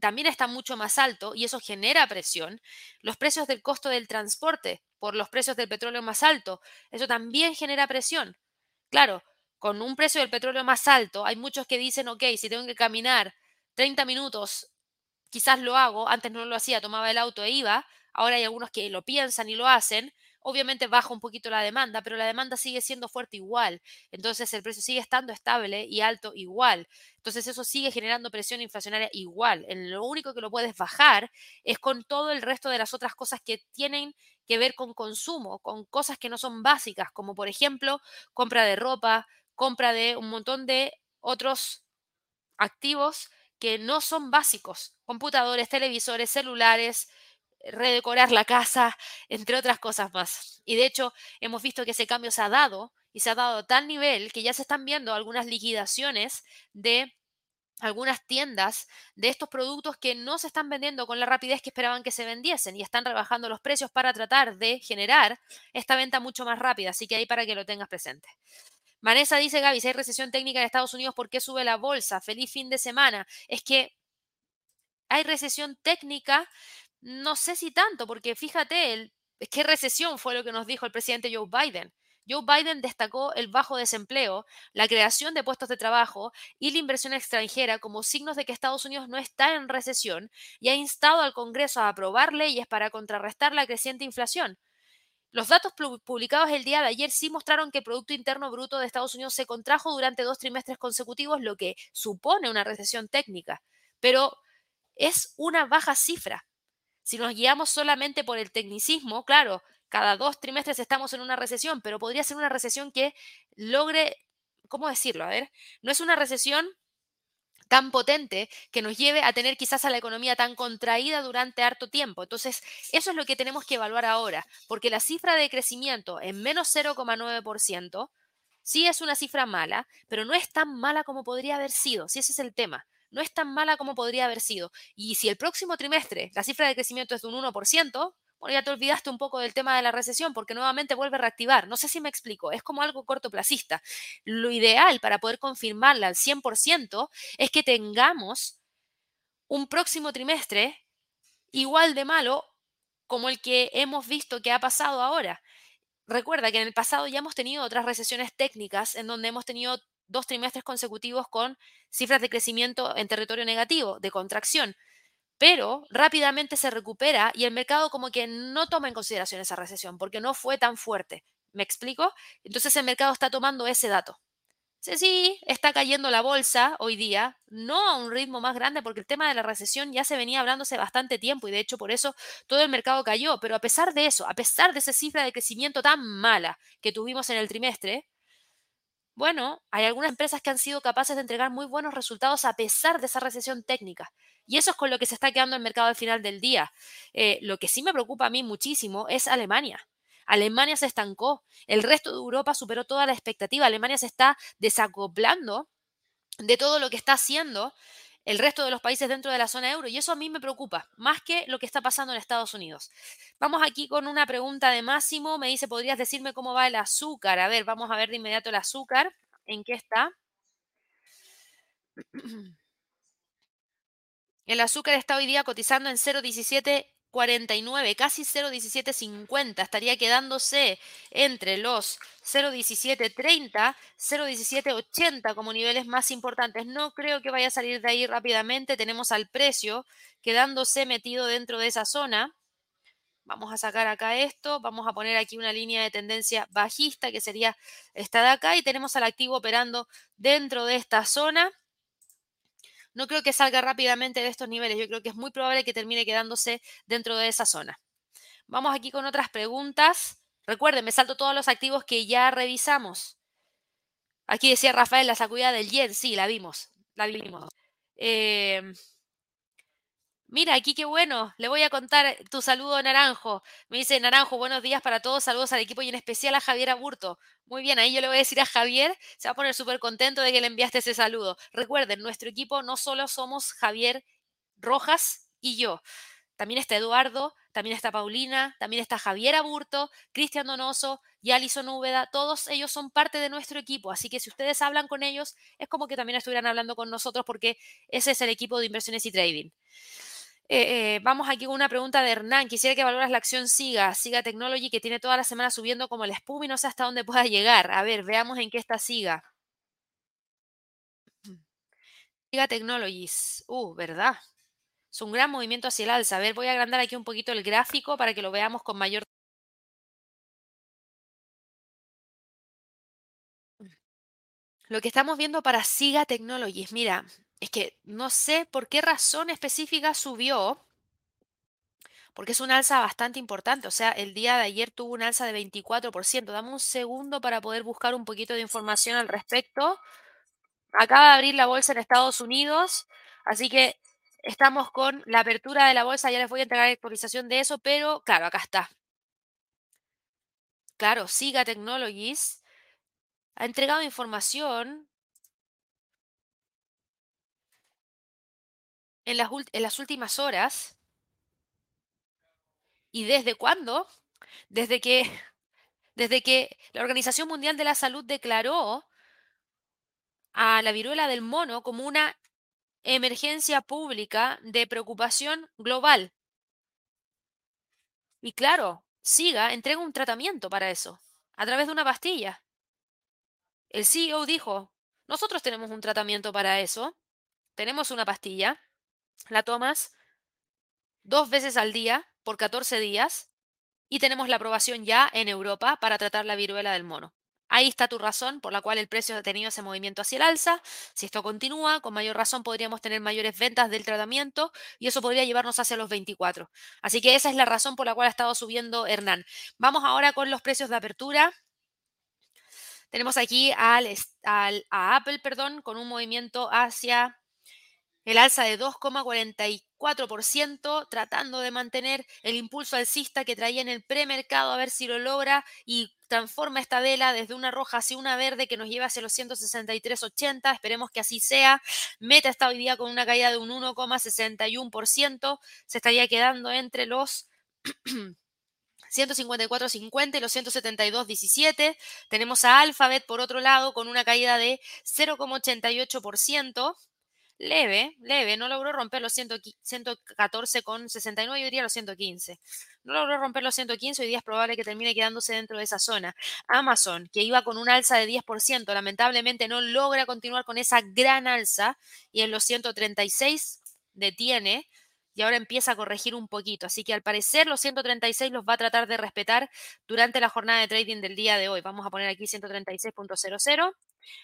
también está mucho más alto y eso genera presión. Los precios del costo del transporte por los precios del petróleo más alto, eso también genera presión. Claro, con un precio del petróleo más alto, hay muchos que dicen, ok, si tengo que caminar 30 minutos, quizás lo hago, antes no lo hacía, tomaba el auto e iba, ahora hay algunos que lo piensan y lo hacen, Obviamente baja un poquito la demanda, pero la demanda sigue siendo fuerte igual. Entonces el precio sigue estando estable y alto igual. Entonces eso sigue generando presión inflacionaria igual. lo único que lo puedes bajar es con todo el resto de las otras cosas que tienen que ver con consumo, con cosas que no son básicas, como por ejemplo compra de ropa, compra de un montón de otros activos que no son básicos, computadores, televisores, celulares, redecorar la casa, entre otras cosas más. Y de hecho, hemos visto que ese cambio se ha dado y se ha dado a tal nivel que ya se están viendo algunas liquidaciones de algunas tiendas de estos productos que no se están vendiendo con la rapidez que esperaban que se vendiesen y están rebajando los precios para tratar de generar esta venta mucho más rápida. Así que ahí para que lo tengas presente. Vanessa dice, Gaby, si hay recesión técnica en Estados Unidos, ¿por qué sube la bolsa? Feliz fin de semana. Es que hay recesión técnica no sé si tanto, porque fíjate, el, qué recesión fue lo que nos dijo el presidente Joe Biden. Joe Biden destacó el bajo desempleo, la creación de puestos de trabajo y la inversión extranjera como signos de que Estados Unidos no está en recesión y ha instado al Congreso a aprobar leyes para contrarrestar la creciente inflación. Los datos publicados el día de ayer sí mostraron que el Producto Interno Bruto de Estados Unidos se contrajo durante dos trimestres consecutivos, lo que supone una recesión técnica, pero es una baja cifra. Si nos guiamos solamente por el tecnicismo, claro, cada dos trimestres estamos en una recesión, pero podría ser una recesión que logre, ¿cómo decirlo? A ver, no es una recesión tan potente que nos lleve a tener quizás a la economía tan contraída durante harto tiempo. Entonces, eso es lo que tenemos que evaluar ahora, porque la cifra de crecimiento en menos 0,9% sí es una cifra mala, pero no es tan mala como podría haber sido, si ese es el tema no es tan mala como podría haber sido. Y si el próximo trimestre la cifra de crecimiento es de un 1%, bueno, ya te olvidaste un poco del tema de la recesión porque nuevamente vuelve a reactivar. No sé si me explico, es como algo cortoplacista. Lo ideal para poder confirmarla al 100% es que tengamos un próximo trimestre igual de malo como el que hemos visto que ha pasado ahora. Recuerda que en el pasado ya hemos tenido otras recesiones técnicas en donde hemos tenido dos trimestres consecutivos con cifras de crecimiento en territorio negativo, de contracción. Pero rápidamente se recupera y el mercado como que no toma en consideración esa recesión porque no fue tan fuerte. ¿Me explico? Entonces el mercado está tomando ese dato. Sí, sí, está cayendo la bolsa hoy día, no a un ritmo más grande porque el tema de la recesión ya se venía hablando hace bastante tiempo y de hecho por eso todo el mercado cayó. Pero a pesar de eso, a pesar de esa cifra de crecimiento tan mala que tuvimos en el trimestre, bueno, hay algunas empresas que han sido capaces de entregar muy buenos resultados a pesar de esa recesión técnica. Y eso es con lo que se está quedando el mercado al final del día. Eh, lo que sí me preocupa a mí muchísimo es Alemania. Alemania se estancó. El resto de Europa superó toda la expectativa. Alemania se está desacoplando de todo lo que está haciendo el resto de los países dentro de la zona euro. Y eso a mí me preocupa, más que lo que está pasando en Estados Unidos. Vamos aquí con una pregunta de Máximo. Me dice, ¿podrías decirme cómo va el azúcar? A ver, vamos a ver de inmediato el azúcar. ¿En qué está? El azúcar está hoy día cotizando en 0,17 49, casi 0,1750, estaría quedándose entre los 0,1730, 0,1780 como niveles más importantes. No creo que vaya a salir de ahí rápidamente. Tenemos al precio quedándose metido dentro de esa zona. Vamos a sacar acá esto, vamos a poner aquí una línea de tendencia bajista que sería esta de acá y tenemos al activo operando dentro de esta zona no creo que salga rápidamente de estos niveles. Yo creo que es muy probable que termine quedándose dentro de esa zona. Vamos aquí con otras preguntas. Recuerden, me salto todos los activos que ya revisamos. Aquí decía Rafael, la sacudida del yen. Sí, la vimos. La vimos. Eh, Mira, aquí qué bueno. Le voy a contar tu saludo Naranjo. Me dice Naranjo, buenos días para todos, saludos al equipo y en especial a Javier Aburto. Muy bien, ahí yo le voy a decir a Javier, se va a poner súper contento de que le enviaste ese saludo. Recuerden, nuestro equipo no solo somos Javier Rojas y yo. También está Eduardo, también está Paulina, también está Javier Aburto, Cristian Donoso y Alison Úbeda. Todos ellos son parte de nuestro equipo, así que si ustedes hablan con ellos, es como que también estuvieran hablando con nosotros porque ese es el equipo de inversiones y trading. Eh, eh, vamos aquí con una pregunta de Hernán. Quisiera que valoras la acción SIGA, SIGA Technology, que tiene toda la semana subiendo como el espuma y no sé hasta dónde pueda llegar. A ver, veamos en qué está SIGA. SIGA Technologies. Uh, ¿verdad? Es un gran movimiento hacia el alza. A ver, voy a agrandar aquí un poquito el gráfico para que lo veamos con mayor... Lo que estamos viendo para SIGA Technologies, mira, es que no sé por qué razón específica subió, porque es un alza bastante importante. O sea, el día de ayer tuvo un alza de 24%. Dame un segundo para poder buscar un poquito de información al respecto. Acaba de abrir la bolsa en Estados Unidos, así que estamos con la apertura de la bolsa. Ya les voy a entregar actualización de eso, pero claro, acá está. Claro, Siga Technologies ha entregado información en las, últimas horas. ¿Y desde cuándo? Desde que, desde que la Organización Mundial de la Salud declaró a la viruela del mono como una emergencia pública de preocupación global. Y claro, SIGA entrega un tratamiento para eso, a través de una pastilla. El CEO dijo, nosotros tenemos un tratamiento para eso, tenemos una pastilla, la tomas dos veces al día por 14 días y tenemos la aprobación ya en Europa para tratar la viruela del mono. Ahí está tu razón por la cual el precio ha tenido ese movimiento hacia el alza. Si esto continúa, con mayor razón podríamos tener mayores ventas del tratamiento y eso podría llevarnos hacia los 24. Así que esa es la razón por la cual ha estado subiendo Hernán. Vamos ahora con los precios de apertura. Tenemos aquí al, a Apple, perdón, con un movimiento hacia el alza de 2,44%, tratando de mantener el impulso alcista que traía en el premercado, a ver si lo logra y transforma esta vela desde una roja hacia una verde que nos lleva hacia los 163,80. Esperemos que así sea. Meta está hoy día con una caída de un 1,61%. Se estaría quedando entre los 154.50 y los 172.17. Tenemos a Alphabet por otro lado con una caída de 0,88% leve, leve, no logró romper los 114,69, yo diría los 115. No logró romper los 115, hoy día es probable que termine quedándose dentro de esa zona. Amazon, que iba con un alza de 10%, lamentablemente no logra continuar con esa gran alza y en los 136 detiene y ahora empieza a corregir un poquito. Así que al parecer los 136 los va a tratar de respetar durante la jornada de trading del día de hoy. Vamos a poner aquí 136.00.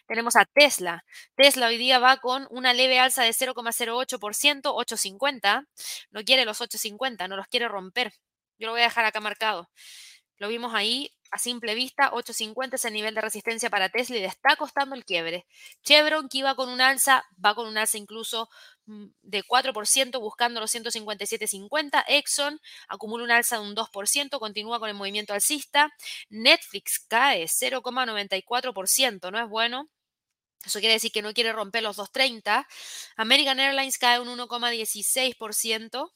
Tenemos a Tesla. Tesla hoy día va con una leve alza de 0,08%, 8,50. No quiere los 8,50, no los quiere romper. Yo lo voy a dejar acá marcado. Lo vimos ahí a simple vista, 8.50 es el nivel de resistencia para Tesla y le está costando el quiebre. Chevron, que iba con un alza, va con un alza incluso mm, de 4%, buscando los 157.50. Exxon acumula un alza de un 2%, continúa con el movimiento alcista. Netflix cae 0,94%, no es bueno. Eso quiere decir que no quiere romper los 2.30. American Airlines cae un 1,16%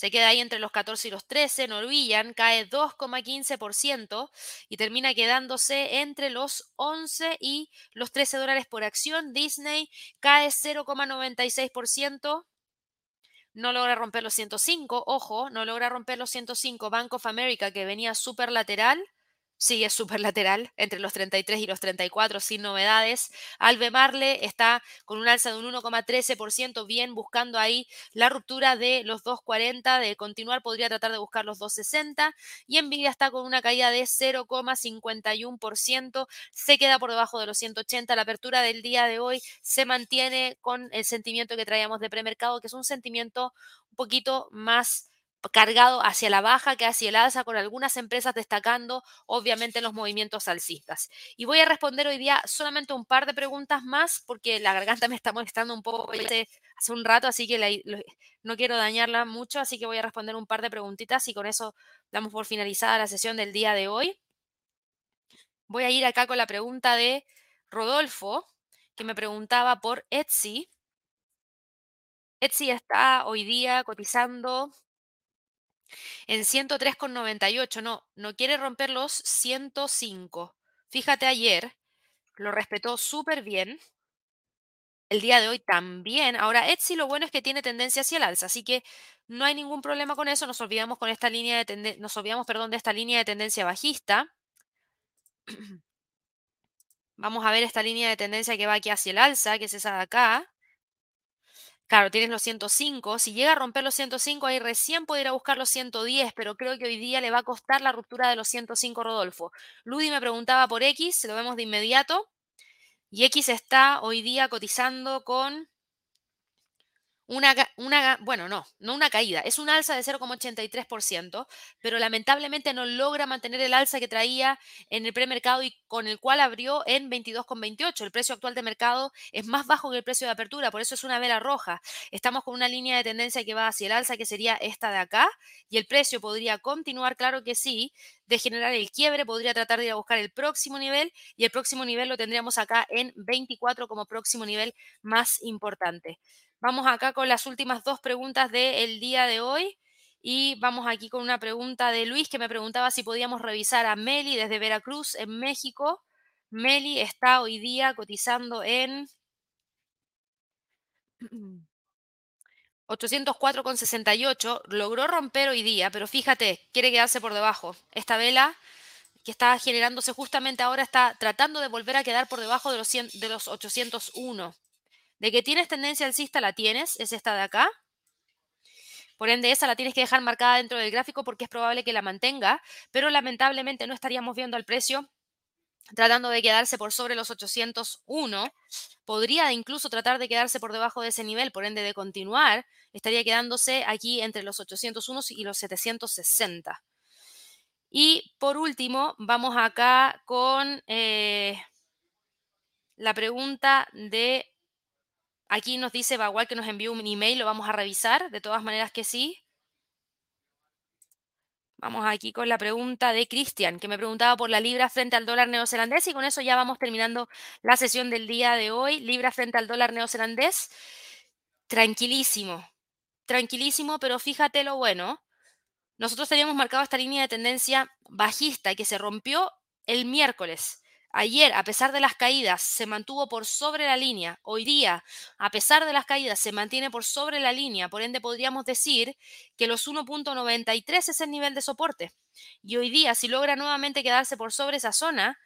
se queda ahí entre los 14 y los 13. Norwegian cae 2,15% y termina quedándose entre los 11 y los 13 dólares por acción. Disney cae 0,96%. No logra romper los 105, ojo, no logra romper los 105. Bank of America, que venía súper lateral, sigue súper lateral entre los 33 y los 34 sin novedades. Albemarle está con un alza de un 1,13%, bien buscando ahí la ruptura de los 2,40, de continuar podría tratar de buscar los 2,60 y Nvidia está con una caída de 0,51%, se queda por debajo de los 180. La apertura del día de hoy se mantiene con el sentimiento que traíamos de premercado, que es un sentimiento un poquito más cargado hacia la baja que hacia el alza, con algunas empresas destacando obviamente los movimientos alcistas. Y voy a responder hoy día solamente un par de preguntas más porque la garganta me está molestando un poco hace, un rato, así que no quiero dañarla mucho, así que voy a responder un par de preguntitas y con eso damos por finalizada la sesión del día de hoy. Voy a ir acá con la pregunta de Rodolfo, que me preguntaba por Etsy. Etsy está hoy día cotizando en 103,98. No, no quiere romper los 105. Fíjate ayer, lo respetó súper bien. El día de hoy también. Ahora, Etsy lo bueno es que tiene tendencia hacia el alza, así que no hay ningún problema con eso. Nos olvidamos con esta línea de nos olvidamos, perdón, de esta línea de tendencia bajista. Vamos a ver esta línea de tendencia que va aquí hacia el alza, que es esa de acá. Claro, tienes los 105. Si llega a romper los 105, ahí recién podría buscar los 110, pero creo que hoy día le va a costar la ruptura de los 105, Rodolfo. Ludi me preguntaba por X, lo vemos de inmediato. Y X está hoy día cotizando con una, una, bueno, no, no una caída, es un alza de 0,83%, pero lamentablemente no logra mantener el alza que traía en el premercado y con el cual abrió en 22,28. El precio actual de mercado es más bajo que el precio de apertura, por eso es una vela roja. Estamos con una línea de tendencia que va hacia el alza, que sería esta de acá, y el precio podría continuar, claro que sí, de generar el quiebre, podría tratar de ir a buscar el próximo nivel y el próximo nivel lo tendríamos acá en 24 como próximo nivel más importante. Vamos acá con las últimas dos preguntas del día de hoy. Y vamos aquí con una pregunta de Luis que me preguntaba si podíamos revisar a Meli desde Veracruz, en México. Meli está hoy día cotizando en 804,68. Logró romper hoy día, pero fíjate, quiere quedarse por debajo. Esta vela que está generándose justamente ahora está tratando de volver a quedar por debajo de los, de los 801. De que tienes tendencia alcista, la tienes, es esta de acá. Por ende, esa la tienes que dejar marcada dentro del gráfico porque es probable que la mantenga, pero lamentablemente no estaríamos viendo al precio tratando de quedarse por sobre los 801. Podría incluso tratar de quedarse por debajo de ese nivel, por ende de continuar, estaría quedándose aquí entre los 801 y los 760. Y por último, vamos acá con eh, la pregunta de Aquí nos dice Bagual que nos envió un email, lo vamos a revisar, de todas maneras que sí. Vamos aquí con la pregunta de Cristian, que me preguntaba por la libra frente al dólar neozelandés y con eso ya vamos terminando la sesión del día de hoy. Libra frente al dólar neozelandés. Tranquilísimo, tranquilísimo, pero fíjate lo bueno. Nosotros teníamos marcado esta línea de tendencia bajista que se rompió el miércoles. Ayer, a pesar de las caídas, se mantuvo por sobre la línea. Hoy día, a pesar de las caídas, se mantiene por sobre la línea. Por ende, podríamos decir que los 1.93 es el nivel de soporte. Y hoy día, si logra nuevamente quedarse por sobre esa zona,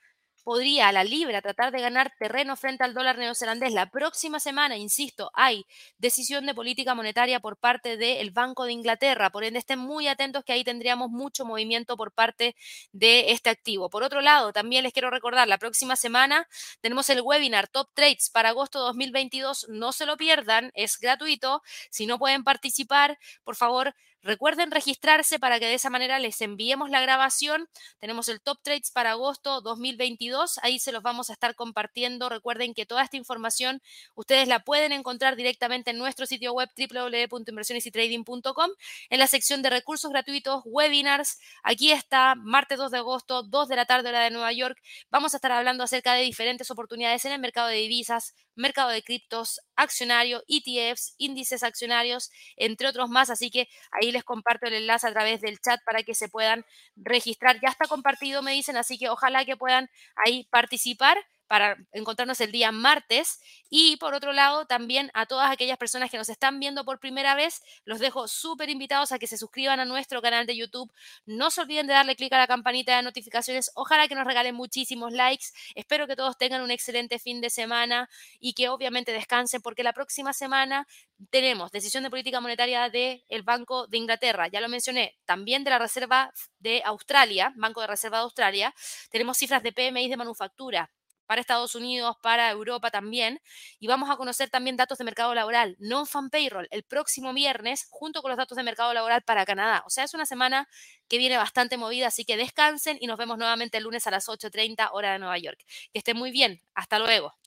podría a la libra tratar de ganar terreno frente al dólar neozelandés. La próxima semana, insisto, hay decisión de política monetaria por parte del Banco de Inglaterra. Por ende, estén muy atentos que ahí tendríamos mucho movimiento por parte de este activo. Por otro lado, también les quiero recordar, la próxima semana tenemos el webinar Top Trades para agosto 2022. No se lo pierdan, es gratuito. Si no pueden participar, por favor, Recuerden registrarse para que de esa manera les enviemos la grabación. Tenemos el Top Trades para agosto 2022. Ahí se los vamos a estar compartiendo. Recuerden que toda esta información ustedes la pueden encontrar directamente en nuestro sitio web www.inversionesytrading.com en la sección de recursos gratuitos, webinars. Aquí está, martes 2 de agosto, 2 de la tarde hora de Nueva York. Vamos a estar hablando acerca de diferentes oportunidades en el mercado de divisas, mercado de criptos, accionario, ETFs, índices accionarios, entre otros más. Así que ahí les comparto el enlace a través del chat para que se puedan registrar. Ya está compartido, me dicen, así que ojalá que puedan ahí participar para encontrarnos el día martes. Y por otro lado, también a todas aquellas personas que nos están viendo por primera vez, los dejo súper invitados a que se suscriban a nuestro canal de YouTube. No se olviden de darle clic a la campanita de notificaciones. Ojalá que nos regalen muchísimos likes. Espero que todos tengan un excelente fin de semana y que obviamente descansen porque la próxima semana tenemos decisión de política monetaria del Banco de Inglaterra, ya lo mencioné, también de la Reserva de Australia, Banco de Reserva de Australia. Tenemos cifras de PMI de manufactura para Estados Unidos, para Europa también. Y vamos a conocer también datos de mercado laboral, non-fan payroll, el próximo viernes, junto con los datos de mercado laboral para Canadá. O sea, es una semana que viene bastante movida, así que descansen y nos vemos nuevamente el lunes a las 8.30 hora de Nueva York. Que estén muy bien. Hasta luego.